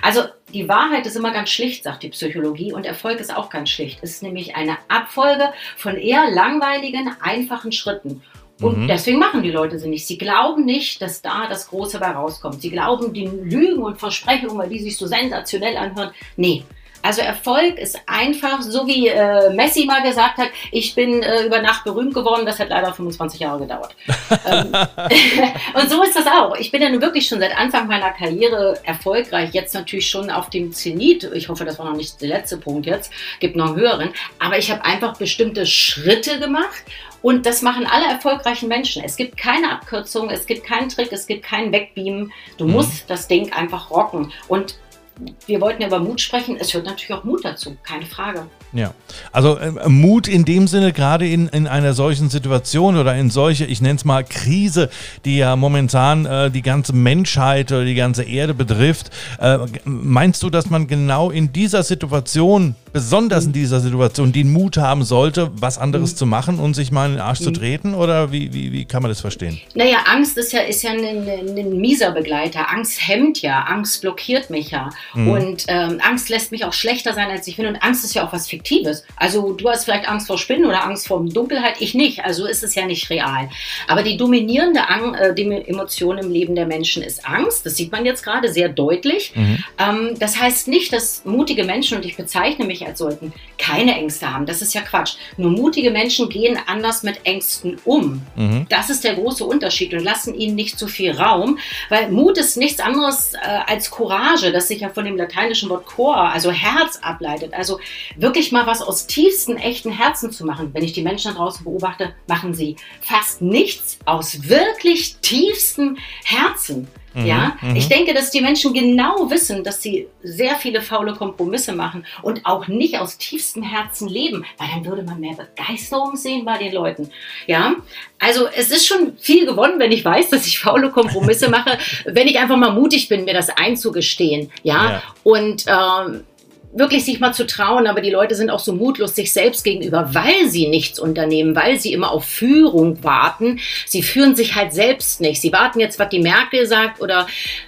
Also die Wahrheit ist immer ganz schlicht, sagt die Psychologie, und Erfolg ist auch ganz schlicht. Es ist nämlich eine Abfolge von eher langweiligen, einfachen Schritten. Und mhm. deswegen machen die Leute sie nicht. Sie glauben nicht, dass da das Große bei rauskommt. Sie glauben den Lügen und Versprechungen, weil die sich so sensationell anhören. Nee, also Erfolg ist einfach, so wie äh, Messi mal gesagt hat, ich bin äh, über Nacht berühmt geworden, das hat leider 25 Jahre gedauert. ähm, und so ist das auch. Ich bin ja nun wirklich schon seit Anfang meiner Karriere erfolgreich, jetzt natürlich schon auf dem Zenit. Ich hoffe, das war noch nicht der letzte Punkt jetzt, gibt noch einen höheren. Aber ich habe einfach bestimmte Schritte gemacht und das machen alle erfolgreichen Menschen. Es gibt keine Abkürzung, es gibt keinen Trick, es gibt keinen Wegbeamen. Du mhm. musst das Ding einfach rocken. Und wir wollten ja über Mut sprechen. Es hört natürlich auch Mut dazu, keine Frage. Ja, also äh, Mut in dem Sinne, gerade in, in einer solchen Situation oder in solche, ich nenne es mal Krise, die ja momentan äh, die ganze Menschheit oder die ganze Erde betrifft. Äh, meinst du, dass man genau in dieser Situation, besonders in dieser Situation, den Mut haben sollte, was anderes mhm. zu machen und sich mal in den Arsch mhm. zu treten? Oder wie, wie, wie kann man das verstehen? Naja, Angst ist ja, ist ja ein, ein, mieser Begleiter. Angst hemmt ja, Angst blockiert mich ja. Mhm. Und ähm, Angst lässt mich auch schlechter sein, als ich bin. Und Angst ist ja auch was Fiktives. Also du hast vielleicht Angst vor Spinnen oder Angst vor Dunkelheit, ich nicht. Also ist es ja nicht real. Aber die dominierende Ang äh, die Emotion im Leben der Menschen ist Angst. Das sieht man jetzt gerade sehr deutlich. Mhm. Ähm, das heißt nicht, dass mutige Menschen, und ich bezeichne mich als sollten, keine Ängste haben. Das ist ja Quatsch. Nur mutige Menschen gehen anders mit Ängsten um. Mhm. Das ist der große Unterschied und lassen ihnen nicht zu viel Raum, weil Mut ist nichts anderes äh, als Courage, das sich ja von dem lateinischen Wort cor, also Herz ableitet. Also wirklich mal was aus tiefsten, echten Herzen zu machen. Wenn ich die Menschen da draußen beobachte, machen sie fast nichts aus wirklich tiefstem Herzen. Mhm, ja, mhm. ich denke, dass die Menschen genau wissen, dass sie sehr viele faule Kompromisse machen und auch nicht aus tiefstem Herzen leben, weil dann würde man mehr Begeisterung sehen bei den Leuten. Ja, also es ist schon viel gewonnen, wenn ich weiß, dass ich faule Kompromisse mache, wenn ich einfach mal mutig bin, mir das einzugestehen. Ja, ja. und ähm, wirklich sich mal zu trauen, aber die Leute sind auch so mutlos sich selbst gegenüber, weil sie nichts unternehmen, weil sie immer auf Führung warten. Sie führen sich halt selbst nicht. Sie warten jetzt, was die Merkel sagt oder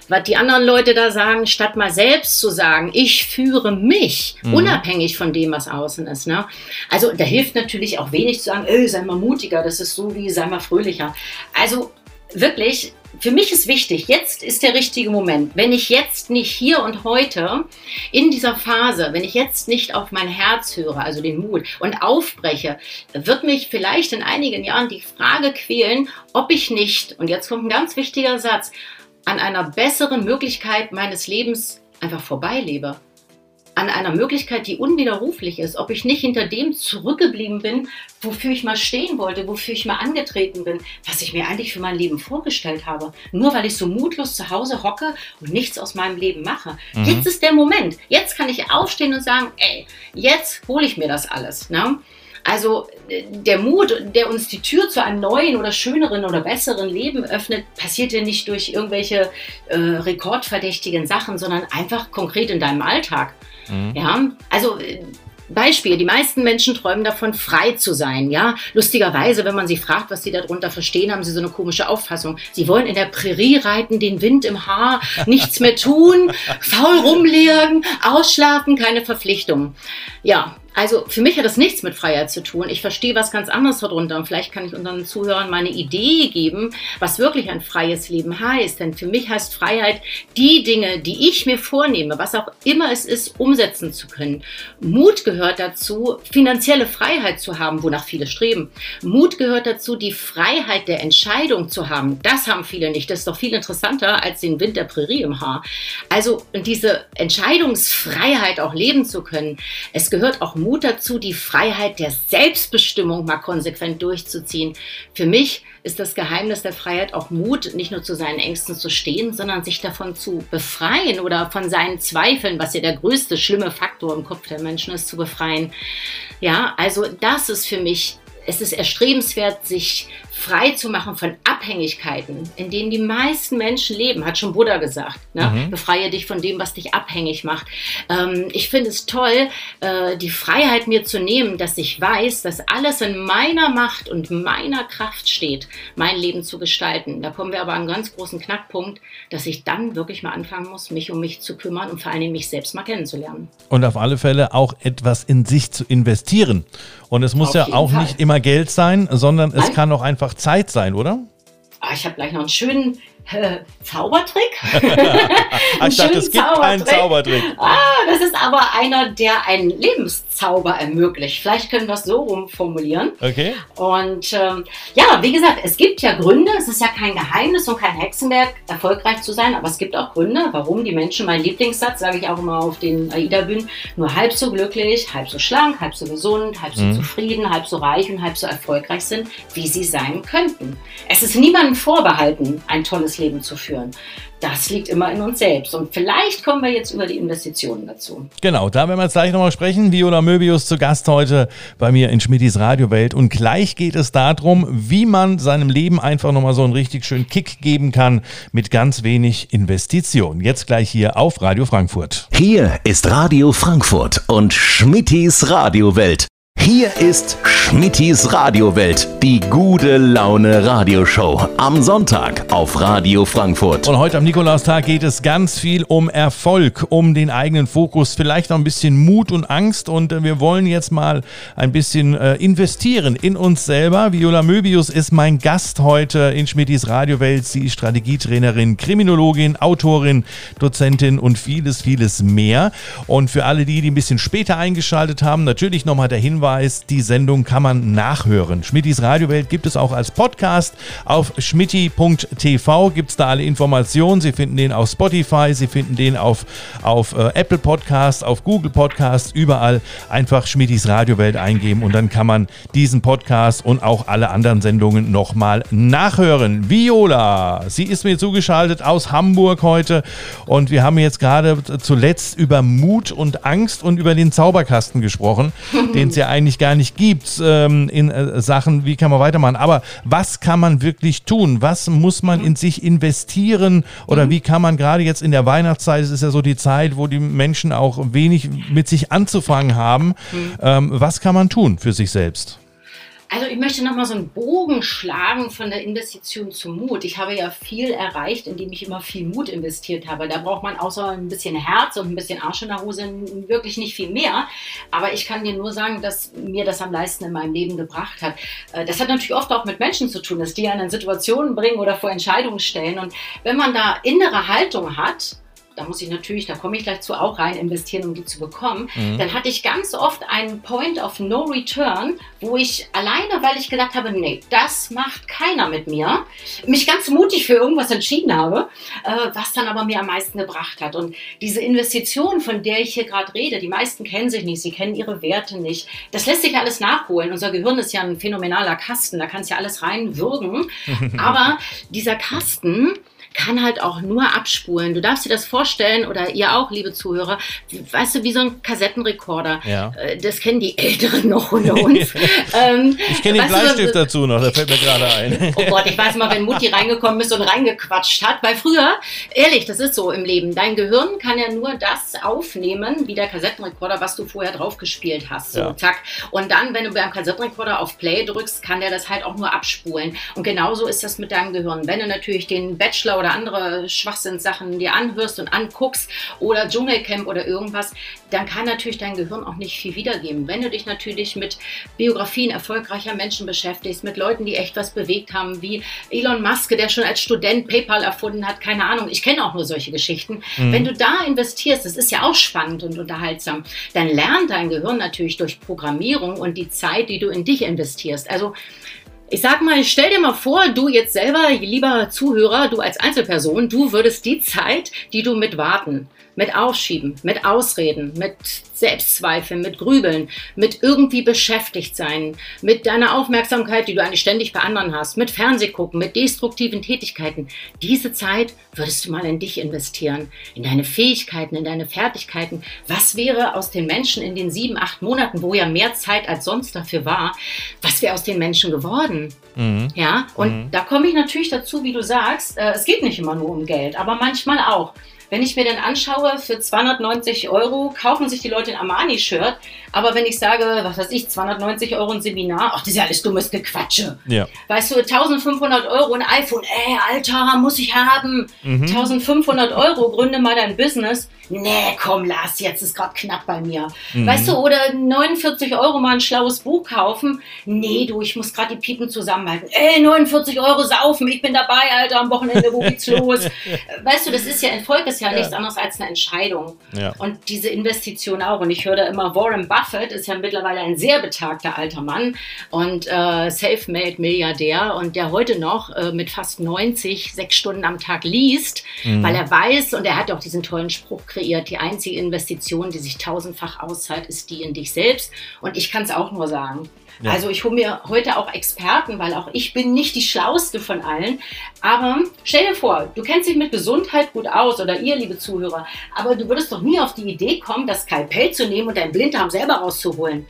was die anderen Leute da sagen, statt mal selbst zu sagen, ich führe mich, mhm. unabhängig von dem, was außen ist. Ne? Also da hilft natürlich auch wenig zu sagen, ey, sei mal mutiger, das ist so wie, sei mal fröhlicher. Also wirklich, für mich ist wichtig, jetzt ist der richtige Moment. Wenn ich jetzt nicht hier und heute in dieser Phase, wenn ich jetzt nicht auf mein Herz höre, also den Mut und aufbreche, wird mich vielleicht in einigen Jahren die Frage quälen, ob ich nicht, und jetzt kommt ein ganz wichtiger Satz, an einer besseren Möglichkeit meines Lebens einfach vorbeilebe an einer Möglichkeit, die unwiderruflich ist, ob ich nicht hinter dem zurückgeblieben bin, wofür ich mal stehen wollte, wofür ich mal angetreten bin, was ich mir eigentlich für mein Leben vorgestellt habe. Nur weil ich so mutlos zu Hause hocke und nichts aus meinem Leben mache. Mhm. Jetzt ist der Moment. Jetzt kann ich aufstehen und sagen, ey, jetzt hole ich mir das alles. Ne? Also äh, der Mut, der uns die Tür zu einem neuen oder schöneren oder besseren Leben öffnet, passiert ja nicht durch irgendwelche äh, rekordverdächtigen Sachen, sondern einfach konkret in deinem Alltag. Mhm. Ja, also Beispiel, die meisten Menschen träumen davon, frei zu sein. Ja, lustigerweise, wenn man sie fragt, was sie darunter verstehen, haben sie so eine komische Auffassung. Sie wollen in der Prärie reiten, den Wind im Haar, nichts mehr tun, faul rumliegen, ausschlafen, keine Verpflichtungen. Ja, also für mich hat das nichts mit Freiheit zu tun. Ich verstehe was ganz anderes darunter und vielleicht kann ich unseren Zuhörern meine Idee geben, was wirklich ein freies Leben heißt. Denn für mich heißt Freiheit, die Dinge, die ich mir vornehme, was auch immer es ist, umsetzen zu können. Mut gehört dazu, finanzielle Freiheit zu haben, wonach viele streben. Mut gehört dazu, die Freiheit der Entscheidung zu haben. Das haben viele nicht. Das ist doch viel interessanter als den Wind der Prärie im Haar. Also diese Entscheidungsfreiheit auch leben zu können. Es gehört auch Mut dazu, die Freiheit der Selbstbestimmung mal konsequent durchzuziehen. Für mich ist das Geheimnis der Freiheit auch Mut, nicht nur zu seinen Ängsten zu stehen, sondern sich davon zu befreien oder von seinen Zweifeln, was ja der größte schlimme Faktor im Kopf der Menschen ist, zu befreien. Ja, also das ist für mich es ist erstrebenswert, sich frei zu machen von Abhängigkeiten, in denen die meisten Menschen leben, hat schon Buddha gesagt. Ne? Mhm. Befreie dich von dem, was dich abhängig macht. Ähm, ich finde es toll, äh, die Freiheit mir zu nehmen, dass ich weiß, dass alles in meiner Macht und meiner Kraft steht, mein Leben zu gestalten. Da kommen wir aber an einen ganz großen Knackpunkt, dass ich dann wirklich mal anfangen muss, mich um mich zu kümmern und vor allen Dingen mich selbst mal kennenzulernen. Und auf alle Fälle auch etwas in sich zu investieren. Und es muss auf ja auch Fall. nicht immer Geld sein, sondern Nein. es kann auch einfach Zeit sein, oder? Ah, ich habe gleich noch einen schönen äh, Zaubertrick. ich dachte, es gibt keinen Zaubertrick. Ah, das ist aber einer, der einen Lebenszauber ermöglicht. Vielleicht können wir es so rumformulieren. Okay. Und ähm, ja, wie gesagt, es gibt ja Gründe. Es ist ja kein Geheimnis und kein Hexenwerk, erfolgreich zu sein. Aber es gibt auch Gründe, warum die Menschen, mein Lieblingssatz, sage ich auch immer auf den AIDA-Bühnen, nur halb so glücklich, halb so schlank, halb so gesund, halb so mhm. zufrieden, halb so reich und halb so erfolgreich sind, wie sie sein könnten. Es ist niemandem vorbehalten, ein tolles eigenes Leben zu führen. Das liegt immer in uns selbst. Und vielleicht kommen wir jetzt über die Investitionen dazu. Genau, da werden wir jetzt gleich nochmal sprechen. Viola Möbius zu Gast heute bei mir in Schmidtis Radiowelt. Und gleich geht es darum, wie man seinem Leben einfach nochmal so einen richtig schönen Kick geben kann mit ganz wenig Investition. Jetzt gleich hier auf Radio Frankfurt. Hier ist Radio Frankfurt und Schmidtis Radiowelt. Hier ist Schmittis Radiowelt, die gute Laune Radioshow. Am Sonntag auf Radio Frankfurt. Und heute am Nikolaustag geht es ganz viel um Erfolg, um den eigenen Fokus, vielleicht noch ein bisschen Mut und Angst. Und äh, wir wollen jetzt mal ein bisschen äh, investieren in uns selber. Viola Möbius ist mein Gast heute in Schmittis Radiowelt. Sie ist Strategietrainerin, Kriminologin, Autorin, Dozentin und vieles, vieles mehr. Und für alle die, die ein bisschen später eingeschaltet haben, natürlich nochmal der Hinweis, Hinweis, die Sendung kann man nachhören. Schmittis Radiowelt gibt es auch als Podcast. Auf schmitti.tv gibt es da alle Informationen. Sie finden den auf Spotify, Sie finden den auf, auf äh, Apple Podcasts, auf Google Podcasts, überall einfach Schmittis Radiowelt eingeben und dann kann man diesen Podcast und auch alle anderen Sendungen nochmal nachhören. Viola, sie ist mir zugeschaltet aus Hamburg heute und wir haben jetzt gerade zuletzt über Mut und Angst und über den Zauberkasten gesprochen, den es ja eigentlich gar nicht gibt ähm, in äh, Sachen, wie kann man weitermachen. Aber was kann man wirklich tun? Was muss man in sich investieren oder wie kann man gerade jetzt in der Weihnachtszeit, es ist ja so die Zeit, wo die Menschen auch wenig mit sich anzufangen haben, ähm, was kann man tun für sich selbst? Also ich möchte nochmal so einen Bogen schlagen von der Investition zum Mut. Ich habe ja viel erreicht, indem ich immer viel Mut investiert habe. Da braucht man außer ein bisschen Herz und ein bisschen Arsch in der Hose wirklich nicht viel mehr. Aber ich kann dir nur sagen, dass mir das am meisten in meinem Leben gebracht hat. Äh, das hat natürlich oft auch mit Menschen zu tun, dass die einen in Situationen bringen oder vor Entscheidungen stellen. Und wenn man da innere Haltung hat, da muss ich natürlich, da komme ich gleich zu, auch rein investieren, um die zu bekommen. Mhm. Dann hatte ich ganz oft einen Point of No Return, wo ich alleine, weil ich gedacht habe, nee, das macht keiner mit mir, mich ganz mutig für irgendwas entschieden habe, äh, was dann aber mir am meisten gebracht hat. Und diese Investition, von der ich hier gerade rede, die meisten kennen sich nicht, sie kennen ihre Werte nicht. Das lässt sich alles nachholen. Unser Gehirn ist ja ein phänomenaler Kasten, da kannst du ja alles reinwürgen. aber dieser Kasten, kann halt auch nur abspulen. Du darfst dir das vorstellen, oder ihr auch, liebe Zuhörer, weißt du, wie so ein Kassettenrekorder. Ja. Äh, das kennen die Älteren noch unter uns. ähm, ich kenne den Bleistift du, dazu noch, der fällt mir gerade ein. oh Gott, ich weiß mal, wenn Mutti reingekommen ist und reingequatscht hat, weil früher, ehrlich, das ist so im Leben, dein Gehirn kann ja nur das aufnehmen, wie der Kassettenrekorder, was du vorher drauf gespielt hast. So, ja. zack. Und dann, wenn du beim Kassettenrekorder auf Play drückst, kann der das halt auch nur abspulen. Und genauso ist das mit deinem Gehirn. Wenn du natürlich den Bachelor oder andere Schwachsinnssachen dir anhörst und anguckst oder Dschungelcamp oder irgendwas, dann kann natürlich dein Gehirn auch nicht viel wiedergeben. Wenn du dich natürlich mit Biografien erfolgreicher Menschen beschäftigst, mit Leuten, die echt was bewegt haben, wie Elon Musk, der schon als Student PayPal erfunden hat, keine Ahnung, ich kenne auch nur solche Geschichten. Mhm. Wenn du da investierst, das ist ja auch spannend und unterhaltsam, dann lernt dein Gehirn natürlich durch Programmierung und die Zeit, die du in dich investierst. Also ich sag mal, stell dir mal vor, du jetzt selber, lieber Zuhörer, du als Einzelperson, du würdest die Zeit, die du mit Warten, mit Aufschieben, mit Ausreden, mit Selbstzweifeln, mit Grübeln, mit irgendwie beschäftigt sein, mit deiner Aufmerksamkeit, die du eigentlich ständig bei anderen hast, mit Fernsehgucken, mit destruktiven Tätigkeiten. Diese Zeit würdest du mal in dich investieren, in deine Fähigkeiten, in deine Fertigkeiten. Was wäre aus den Menschen in den sieben, acht Monaten, wo ja mehr Zeit als sonst dafür war, was wäre aus den Menschen geworden? Mhm. Ja, und mhm. da komme ich natürlich dazu, wie du sagst, äh, es geht nicht immer nur um Geld, aber manchmal auch. Wenn ich mir dann anschaue, für 290 Euro kaufen sich die Leute ein Armani-Shirt, aber wenn ich sage, was weiß ich, 290 Euro ein Seminar, ach, das ist ja alles dummes Gequatsche. Ja. Weißt du, 1500 Euro ein iPhone, ey, Alter, muss ich haben. Mhm. 1500 Euro, gründe mal dein Business. Nee, komm, Lars, jetzt ist gerade knapp bei mir. Mhm. Weißt du, oder 49 Euro mal ein schlaues Buch kaufen. Nee, du, ich muss gerade die Piepen zusammenhalten. Ey, 49 Euro saufen, ich bin dabei, Alter, am Wochenende, wo geht's los? weißt du, das ist ja, Erfolg ist ja, ja. nichts anderes als eine Entscheidung. Ja. Und diese Investition auch. Und ich höre da immer, Warren Buffett ist ja mittlerweile ein sehr betagter alter Mann und äh, self-made Milliardär und der heute noch äh, mit fast 90 sechs Stunden am Tag liest, mhm. weil er weiß und er hat auch diesen tollen Spruch kreiert, die einzige Investition, die sich tausendfach auszahlt, ist die in dich selbst. Und ich kann es auch nur sagen. Ja. Also ich hole mir heute auch Experten, weil auch ich bin nicht die schlauste von allen. Aber stell dir vor, du kennst dich mit Gesundheit gut aus oder ihr, liebe Zuhörer, aber du würdest doch nie auf die Idee kommen, das Skalpell zu nehmen und deinen Blinddarm selber rauszuholen.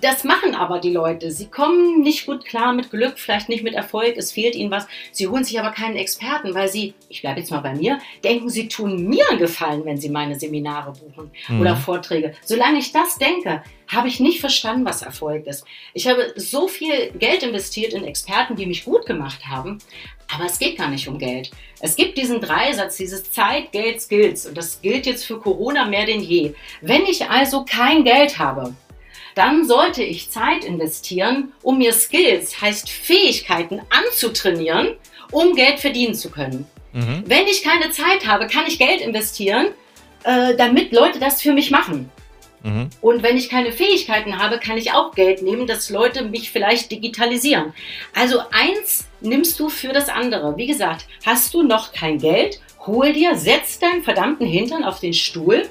Das machen aber die Leute. Sie kommen nicht gut klar mit Glück, vielleicht nicht mit Erfolg, es fehlt ihnen was. Sie holen sich aber keinen Experten, weil sie, ich bleibe jetzt mal bei mir, denken, sie tun mir einen Gefallen, wenn sie meine Seminare buchen mhm. oder Vorträge. Solange ich das denke, habe ich nicht verstanden, was Erfolg ist. Ich habe so viel Geld investiert in Experten, die mich gut gemacht haben, aber es geht gar nicht um Geld. Es gibt diesen Dreisatz, dieses Zeit, Geld, Skills und das gilt jetzt für Corona mehr denn je. Wenn ich also kein Geld habe, dann sollte ich Zeit investieren, um mir Skills, heißt Fähigkeiten anzutrainieren, um Geld verdienen zu können. Mhm. Wenn ich keine Zeit habe, kann ich Geld investieren, äh, damit Leute das für mich machen. Mhm. Und wenn ich keine Fähigkeiten habe, kann ich auch Geld nehmen, dass Leute mich vielleicht digitalisieren. Also eins nimmst du für das andere. Wie gesagt, hast du noch kein Geld, hol dir, setz deinen verdammten Hintern auf den Stuhl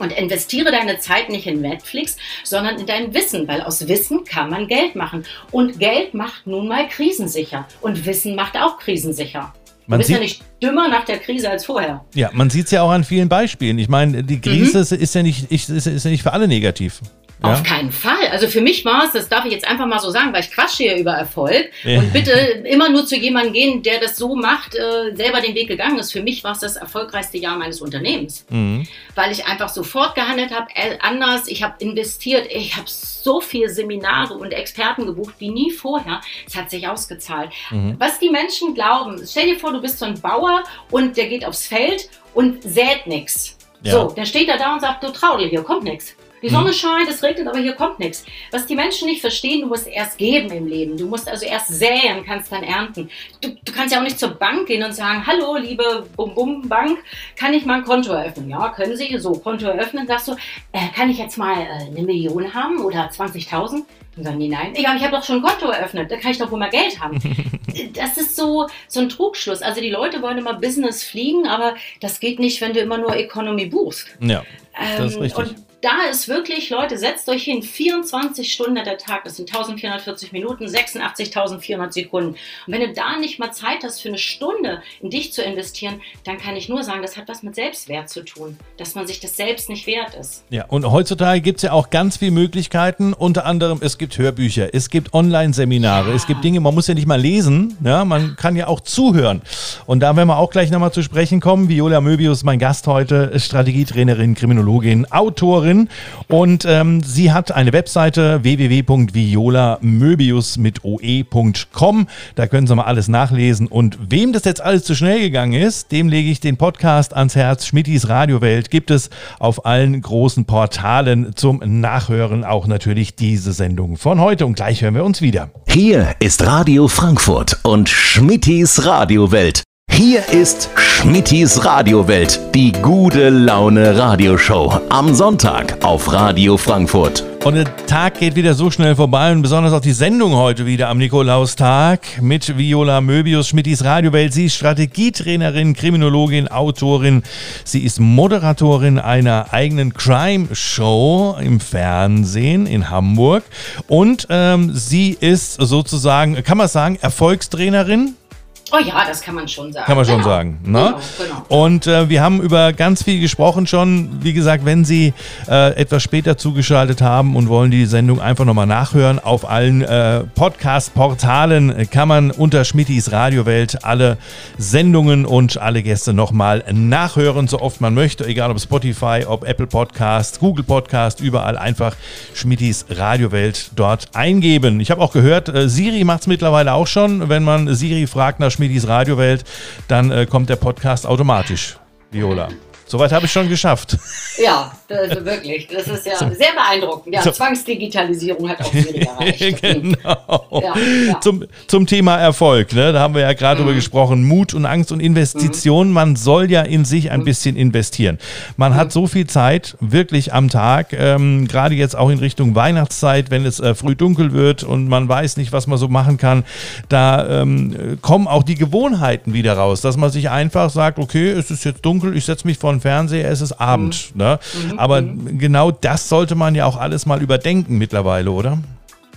und investiere deine Zeit nicht in Netflix, sondern in dein Wissen, weil aus Wissen kann man Geld machen. Und Geld macht nun mal krisensicher. Und Wissen macht auch krisensicher. Man du bist ja nicht dümmer nach der Krise als vorher. Ja, man sieht es ja auch an vielen Beispielen. Ich meine, die Krise mhm. ist, ja nicht, ist, ist ja nicht für alle negativ. Ja? Auf keinen Fall. Also für mich war es, das darf ich jetzt einfach mal so sagen, weil ich quatsche hier über Erfolg ja. und bitte immer nur zu jemandem gehen, der das so macht, äh, selber den Weg gegangen ist. Für mich war es das erfolgreichste Jahr meines Unternehmens, mhm. weil ich einfach sofort gehandelt habe, äh, anders. Ich habe investiert, ich habe so viele Seminare und Experten gebucht wie nie vorher. Es hat sich ausgezahlt. Mhm. Was die Menschen glauben, stell dir vor, du bist so ein Bauer und der geht aufs Feld und sät nichts. Ja. So, dann steht er da und sagt, du Traudel, hier kommt nichts. Die Sonne hm. scheint, es regnet, aber hier kommt nichts. Was die Menschen nicht verstehen, du musst erst geben im Leben. Du musst also erst säen, kannst dann ernten. Du, du kannst ja auch nicht zur Bank gehen und sagen, hallo, liebe Bum-Bum-Bank, kann ich mal ein Konto eröffnen? Ja, können Sie. So, Konto eröffnen. Sagst du, äh, kann ich jetzt mal äh, eine Million haben oder 20.000? Dann sagen die, nein. Ich, ich habe doch schon ein Konto eröffnet, da kann ich doch wohl mal Geld haben. das ist so, so ein Trugschluss. Also die Leute wollen immer Business fliegen, aber das geht nicht, wenn du immer nur Economy buchst. Ja, das ist ähm, richtig. Und da ist wirklich, Leute, setzt euch hin, 24 Stunden der Tag, das sind 1440 Minuten, 86.400 Sekunden. Und wenn du da nicht mal Zeit hast, für eine Stunde in dich zu investieren, dann kann ich nur sagen, das hat was mit Selbstwert zu tun, dass man sich das selbst nicht wert ist. Ja, und heutzutage gibt es ja auch ganz viele Möglichkeiten, unter anderem, es gibt Hörbücher, es gibt Online-Seminare, ja. es gibt Dinge, man muss ja nicht mal lesen, ja, man kann ja auch zuhören. Und da werden wir auch gleich nochmal zu sprechen kommen. Viola Möbius, mein Gast heute, Strategietrainerin, Kriminologin, Autorin, Autorin und ähm, sie hat eine Webseite www.violamöbius mit oe.com. Da können Sie mal alles nachlesen. Und wem das jetzt alles zu schnell gegangen ist, dem lege ich den Podcast ans Herz. Schmittis Radiowelt gibt es auf allen großen Portalen zum Nachhören. Auch natürlich diese Sendung von heute. Und gleich hören wir uns wieder. Hier ist Radio Frankfurt und Schmittis Radiowelt. Hier ist Schmittis Radiowelt, die gute Laune Radioshow. Am Sonntag auf Radio Frankfurt. Und der Tag geht wieder so schnell vorbei und besonders auch die Sendung heute wieder am Nikolaustag mit Viola Möbius, Schmittis Radiowelt. Sie ist Strategietrainerin, Kriminologin, Autorin. Sie ist Moderatorin einer eigenen Crime-Show im Fernsehen in Hamburg. Und ähm, sie ist sozusagen, kann man sagen, Erfolgstrainerin? Oh ja, das kann man schon sagen. Kann man schon genau. sagen. Ne? Genau, genau. Und äh, wir haben über ganz viel gesprochen schon. Wie gesagt, wenn Sie äh, etwas später zugeschaltet haben und wollen die Sendung einfach nochmal nachhören, auf allen äh, Podcast-Portalen kann man unter Schmittis Radiowelt alle Sendungen und alle Gäste nochmal nachhören, so oft man möchte. Egal ob Spotify, ob Apple Podcast, Google Podcast, überall einfach Schmittis Radiowelt dort eingeben. Ich habe auch gehört, äh, Siri macht es mittlerweile auch schon. Wenn man Siri fragt nach Schmidis Radiowelt, dann äh, kommt der Podcast automatisch. Viola. Soweit habe ich schon geschafft. Ja, wirklich. Das ist ja sehr beeindruckend. Ja, so. Zwangsdigitalisierung hat auch weniger erreicht. genau. Ja, ja. Zum, zum Thema Erfolg, ne? da haben wir ja gerade mhm. drüber gesprochen. Mut und Angst und Investition. Mhm. Man soll ja in sich ein mhm. bisschen investieren. Man mhm. hat so viel Zeit, wirklich am Tag, ähm, gerade jetzt auch in Richtung Weihnachtszeit, wenn es äh, früh dunkel wird und man weiß nicht, was man so machen kann. Da ähm, kommen auch die Gewohnheiten wieder raus, dass man sich einfach sagt, okay, es ist jetzt dunkel, ich setze mich vor den Fernseher, es ist Abend. Mhm. Ne? Mhm. Aber mhm. genau das sollte man ja auch alles mal überdenken mittlerweile, oder?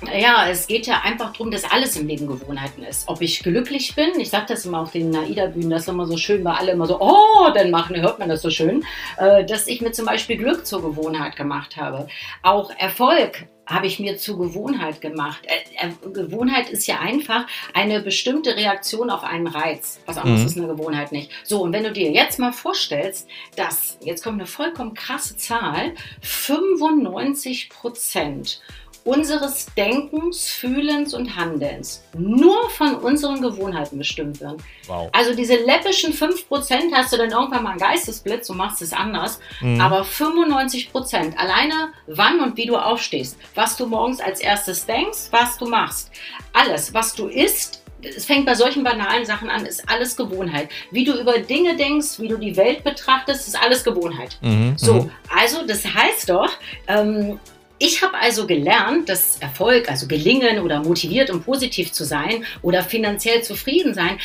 Ja, es geht ja einfach darum, dass alles im Leben Gewohnheiten ist. Ob ich glücklich bin, ich sage das immer auf den Naida-Bühnen, das ist immer so schön, weil alle immer so, oh, dann machen, hört man das so schön, äh, dass ich mir zum Beispiel Glück zur Gewohnheit gemacht habe. Auch Erfolg habe ich mir zur Gewohnheit gemacht. Äh, äh, Gewohnheit ist ja einfach eine bestimmte Reaktion auf einen Reiz. Was anderes mhm. ist eine Gewohnheit nicht. So, und wenn du dir jetzt mal vorstellst, dass, jetzt kommt eine vollkommen krasse Zahl, 95 Prozent unseres Denkens, Fühlens und Handelns nur von unseren Gewohnheiten bestimmt werden. Wow. Also diese läppischen 5% hast du dann irgendwann mal einen Geistesblitz und machst es anders. Mhm. Aber 95% alleine wann und wie du aufstehst, was du morgens als erstes denkst, was du machst, alles, was du isst, es fängt bei solchen banalen Sachen an, ist alles Gewohnheit. Wie du über Dinge denkst, wie du die Welt betrachtest, ist alles Gewohnheit. Mhm, so, mhm. also das heißt doch, ähm, ich habe also gelernt, dass Erfolg, also gelingen oder motiviert und positiv zu sein oder finanziell zufrieden sein,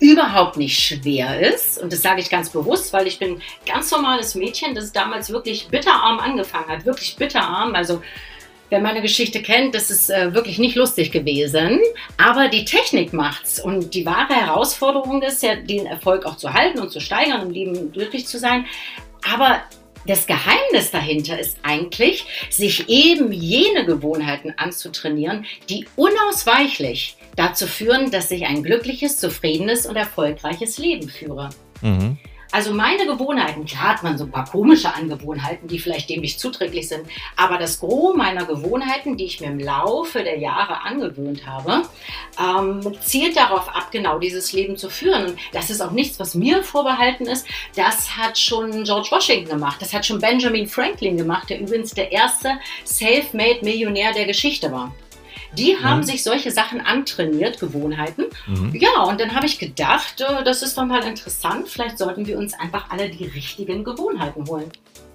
überhaupt nicht schwer ist. Und das sage ich ganz bewusst, weil ich bin ganz normales Mädchen, das damals wirklich bitterarm angefangen hat. Wirklich bitterarm. Also wer meine Geschichte kennt, das ist äh, wirklich nicht lustig gewesen. Aber die Technik macht's. Und die wahre Herausforderung ist ja, den Erfolg auch zu halten und zu steigern, um Leben glücklich zu sein. Aber das Geheimnis dahinter ist eigentlich, sich eben jene Gewohnheiten anzutrainieren, die unausweichlich dazu führen, dass ich ein glückliches, zufriedenes und erfolgreiches Leben führe. Mhm. Also meine Gewohnheiten, klar hat man so ein paar komische Angewohnheiten, die vielleicht dem nicht zuträglich sind, aber das Gros meiner Gewohnheiten, die ich mir im Laufe der Jahre angewöhnt habe, ähm, zielt darauf ab, genau dieses Leben zu führen. Und das ist auch nichts, was mir vorbehalten ist. Das hat schon George Washington gemacht, das hat schon Benjamin Franklin gemacht, der übrigens der erste Self-Made-Millionär der Geschichte war. Die haben mhm. sich solche Sachen antrainiert, Gewohnheiten. Mhm. Ja, und dann habe ich gedacht, äh, das ist doch mal interessant. Vielleicht sollten wir uns einfach alle die richtigen Gewohnheiten holen.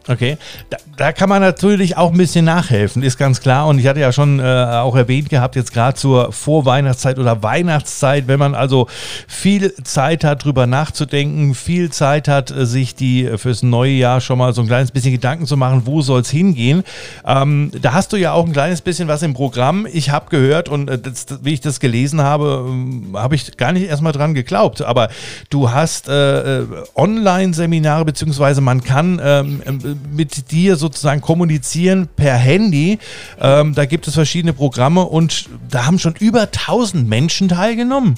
Okay, da, da, kann man natürlich auch ein bisschen nachhelfen, ist ganz klar. Und ich hatte ja schon äh, auch erwähnt gehabt, jetzt gerade zur Vorweihnachtszeit oder Weihnachtszeit, wenn man also viel Zeit hat, drüber nachzudenken, viel Zeit hat, äh, sich die äh, fürs neue Jahr schon mal so ein kleines bisschen Gedanken zu machen, wo soll es hingehen. Ähm, da hast du ja auch ein kleines bisschen was im Programm. Ich habe gehört und äh, das, wie ich das gelesen habe, äh, habe ich gar nicht erstmal dran geglaubt. Aber du hast Online-Seminare, beziehungsweise man kann ähm, mit dir sozusagen kommunizieren per Handy. Ähm, da gibt es verschiedene Programme und da haben schon über 1000 Menschen teilgenommen.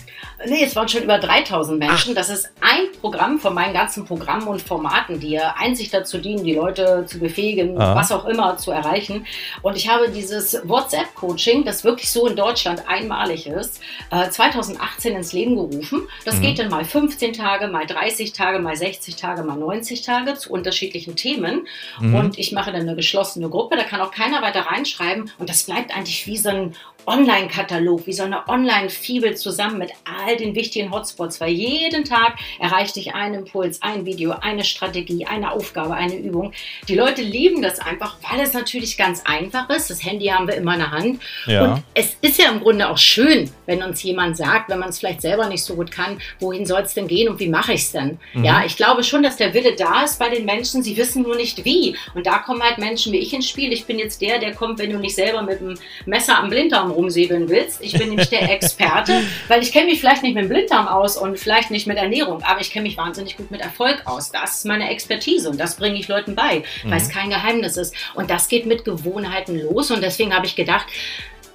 Nee, es waren schon über 3000 Menschen. Ach. Das ist ein Programm von meinen ganzen Programmen und Formaten, die ja einzig dazu dienen, die Leute zu befähigen, Aha. was auch immer zu erreichen. Und ich habe dieses WhatsApp-Coaching, das wirklich so in Deutschland einmalig ist, 2018 äh, ins Leben gerufen. Das mhm. geht dann mal 15 Tage, mal 30 Tage, mal 60 Tage, mal 90 Tage zu unterschiedlichen Themen. Mhm. Und ich mache dann eine geschlossene Gruppe, da kann auch keiner weiter reinschreiben. Und das bleibt eigentlich wie so ein Online-Katalog, wie so eine Online-Fibel zusammen mit all den wichtigen Hotspots, weil jeden Tag erreicht dich ein Impuls, ein Video, eine Strategie, eine Aufgabe, eine Übung. Die Leute lieben das einfach, weil es natürlich ganz einfach ist. Das Handy haben wir immer in der Hand. Ja. Und es ist ja im Grunde auch schön, wenn uns jemand sagt, wenn man es vielleicht selber nicht so gut kann, wohin soll es denn gehen und wie mache ich es denn? Mhm. Ja, ich glaube schon, dass der Wille da ist bei den Menschen. Sie wissen nur nicht wie. Und da kommen halt Menschen wie ich ins Spiel. Ich bin jetzt der, der kommt, wenn du nicht selber mit dem Messer am Blinddarm rumsäbeln willst. Ich bin nämlich der Experte, weil ich kenne mich vielleicht nicht mit dem Blinddarm aus und vielleicht nicht mit Ernährung, aber ich kenne mich wahnsinnig gut mit Erfolg aus. Das ist meine Expertise und das bringe ich Leuten bei, weil es mhm. kein Geheimnis ist. Und das geht mit Gewohnheiten los und deswegen habe ich gedacht,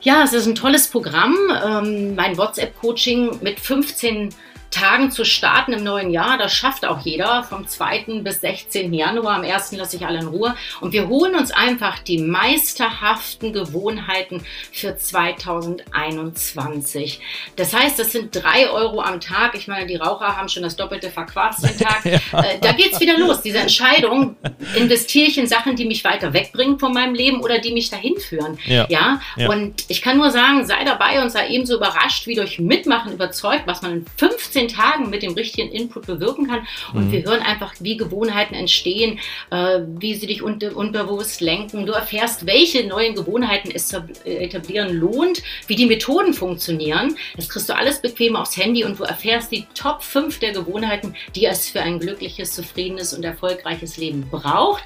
ja, es ist ein tolles Programm. Ähm, mein WhatsApp-Coaching mit 15 Tagen zu starten im neuen Jahr. Das schafft auch jeder vom 2. bis 16. Januar. Am 1. lasse ich alle in Ruhe. Und wir holen uns einfach die meisterhaften Gewohnheiten für 2021. Das heißt, das sind drei Euro am Tag. Ich meine, die Raucher haben schon das Doppelte verquarzt den Tag. ja. Äh, da geht es wieder los. Diese Entscheidung, investiere ich in Sachen, die mich weiter wegbringen von meinem Leben oder die mich dahin führen. Ja. ja? ja. Und ich kann nur sagen, sei dabei und sei ebenso überrascht, wie durch Mitmachen überzeugt, was man in 15 14 Tagen mit dem richtigen Input bewirken kann. Und mhm. wir hören einfach, wie Gewohnheiten entstehen, äh, wie sie dich unter, unbewusst lenken. Du erfährst, welche neuen Gewohnheiten es etablieren lohnt, wie die Methoden funktionieren. Das kriegst du alles bequem aufs Handy und du erfährst die Top 5 der Gewohnheiten, die es für ein glückliches, zufriedenes und erfolgreiches Leben braucht.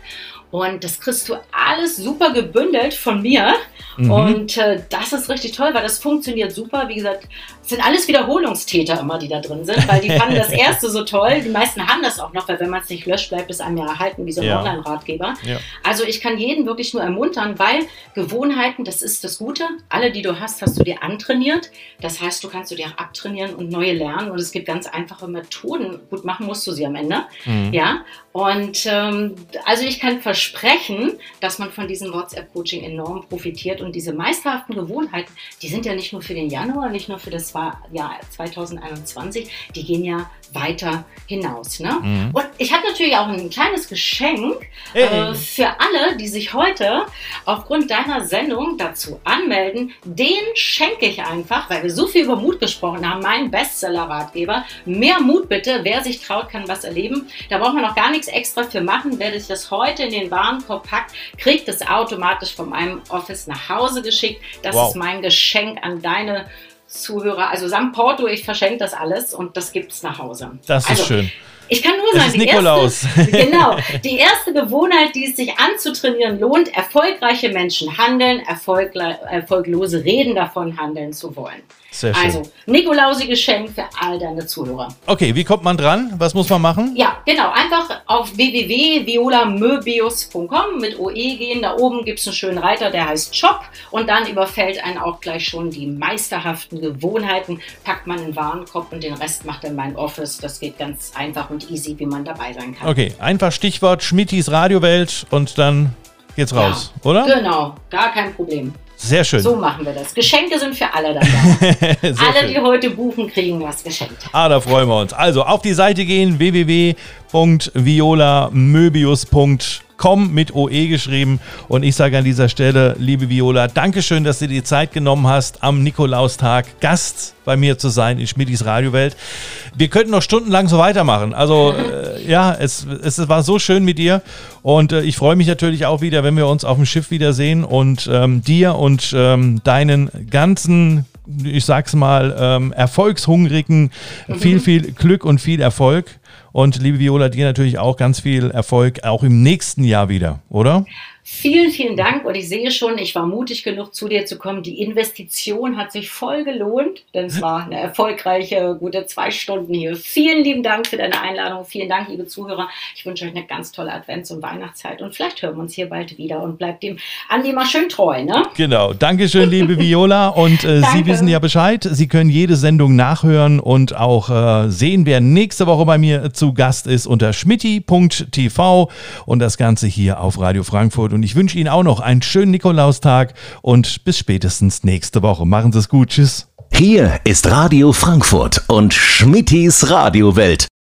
Und das kriegst du alles super gebündelt von mir. Mhm. Und äh, das ist richtig toll, weil das funktioniert super. Wie gesagt, es sind alles Wiederholungstäter immer, die da drin sind, weil die fanden das erste so toll. Die meisten haben das auch noch, weil wenn man es nicht löscht, bleibt es einem ja erhalten, wie so ein ja. Online-Ratgeber. Ja. Also ich kann jeden wirklich nur ermuntern, weil Gewohnheiten, das ist das Gute. Alle, die du hast, hast du dir antrainiert. Das heißt, du kannst du dir auch abtrainieren und neue lernen. Und es gibt ganz einfache Methoden. Gut machen musst du sie am Ende. Mhm. Ja. Und ähm, also ich kann versprechen, dass man von diesem WhatsApp-Coaching enorm profitiert. Und diese meisterhaften Gewohnheiten, die sind ja nicht nur für den Januar, nicht nur für das Jahr 2021, die gehen ja weiter hinaus. Ne? Mhm. Und ich habe natürlich auch ein kleines Geschenk äh, für alle, die sich heute aufgrund deiner Sendung dazu anmelden. Den schenke ich einfach, weil wir so viel über Mut gesprochen haben. Mein Bestseller-Ratgeber. Mehr Mut bitte. Wer sich traut, kann was erleben. Da braucht man noch gar nichts extra für machen. Wer sich das heute in den Warenkorb packt, kriegt es automatisch von meinem Office nach Hause geschickt. Das wow. ist mein Geschenk an deine Zuhörer. Also samt Porto, ich verschenke das alles und das gibt es nach Hause. Das ist also, schön. Ich kann nur sagen, die Nikolaus. erste, genau, die erste Gewohnheit, die es sich anzutrainieren lohnt, erfolgreiche Menschen handeln, erfolglose reden davon, handeln zu wollen. Sehr schön. Also, Nikolausi Geschenk für all deine Zuhörer. Okay, wie kommt man dran? Was muss man machen? Ja, genau. Einfach auf www.violamöbius.com mit OE gehen. Da oben gibt es einen schönen Reiter, der heißt Shop. Und dann überfällt einen auch gleich schon die meisterhaften Gewohnheiten. Packt man einen Warenkorb und den Rest macht dann mein Office. Das geht ganz einfach und easy, wie man dabei sein kann. Okay, einfach Stichwort Schmittis Radiowelt und dann geht's raus, ja, oder? Genau, gar kein Problem. Sehr schön. So machen wir das. Geschenke sind für alle dabei. alle, schön. die heute buchen, kriegen was geschenkt. Ah, da freuen wir uns. Also auf die Seite gehen www.violamöbius.com com mit OE geschrieben. Und ich sage an dieser Stelle, liebe Viola, Dankeschön, dass du dir die Zeit genommen hast, am Nikolaustag Gast bei mir zu sein in Schmidis Radiowelt. Wir könnten noch stundenlang so weitermachen. Also äh, ja, es, es war so schön mit dir und äh, ich freue mich natürlich auch wieder, wenn wir uns auf dem Schiff wiedersehen und ähm, dir und ähm, deinen ganzen ich sag's mal, ähm, erfolgshungrigen, mhm. viel, viel Glück und viel Erfolg. Und liebe Viola, dir natürlich auch ganz viel Erfolg, auch im nächsten Jahr wieder, oder? Vielen, vielen Dank und ich sehe schon, ich war mutig genug, zu dir zu kommen. Die Investition hat sich voll gelohnt, denn es war eine erfolgreiche, gute zwei Stunden hier. Vielen lieben Dank für deine Einladung. Vielen Dank, liebe Zuhörer. Ich wünsche euch eine ganz tolle Advents- und Weihnachtszeit und vielleicht hören wir uns hier bald wieder und bleibt dem Andi mal schön treu. Ne? Genau. Dankeschön, liebe Viola. Und äh, Sie wissen ja Bescheid. Sie können jede Sendung nachhören und auch äh, sehen, wer nächste Woche bei mir zu Gast ist unter schmitti.tv und das Ganze hier auf Radio Frankfurt. Und und ich wünsche Ihnen auch noch einen schönen Nikolaustag und bis spätestens nächste Woche. Machen Sie es gut. Tschüss. Hier ist Radio Frankfurt und Schmittis Radiowelt.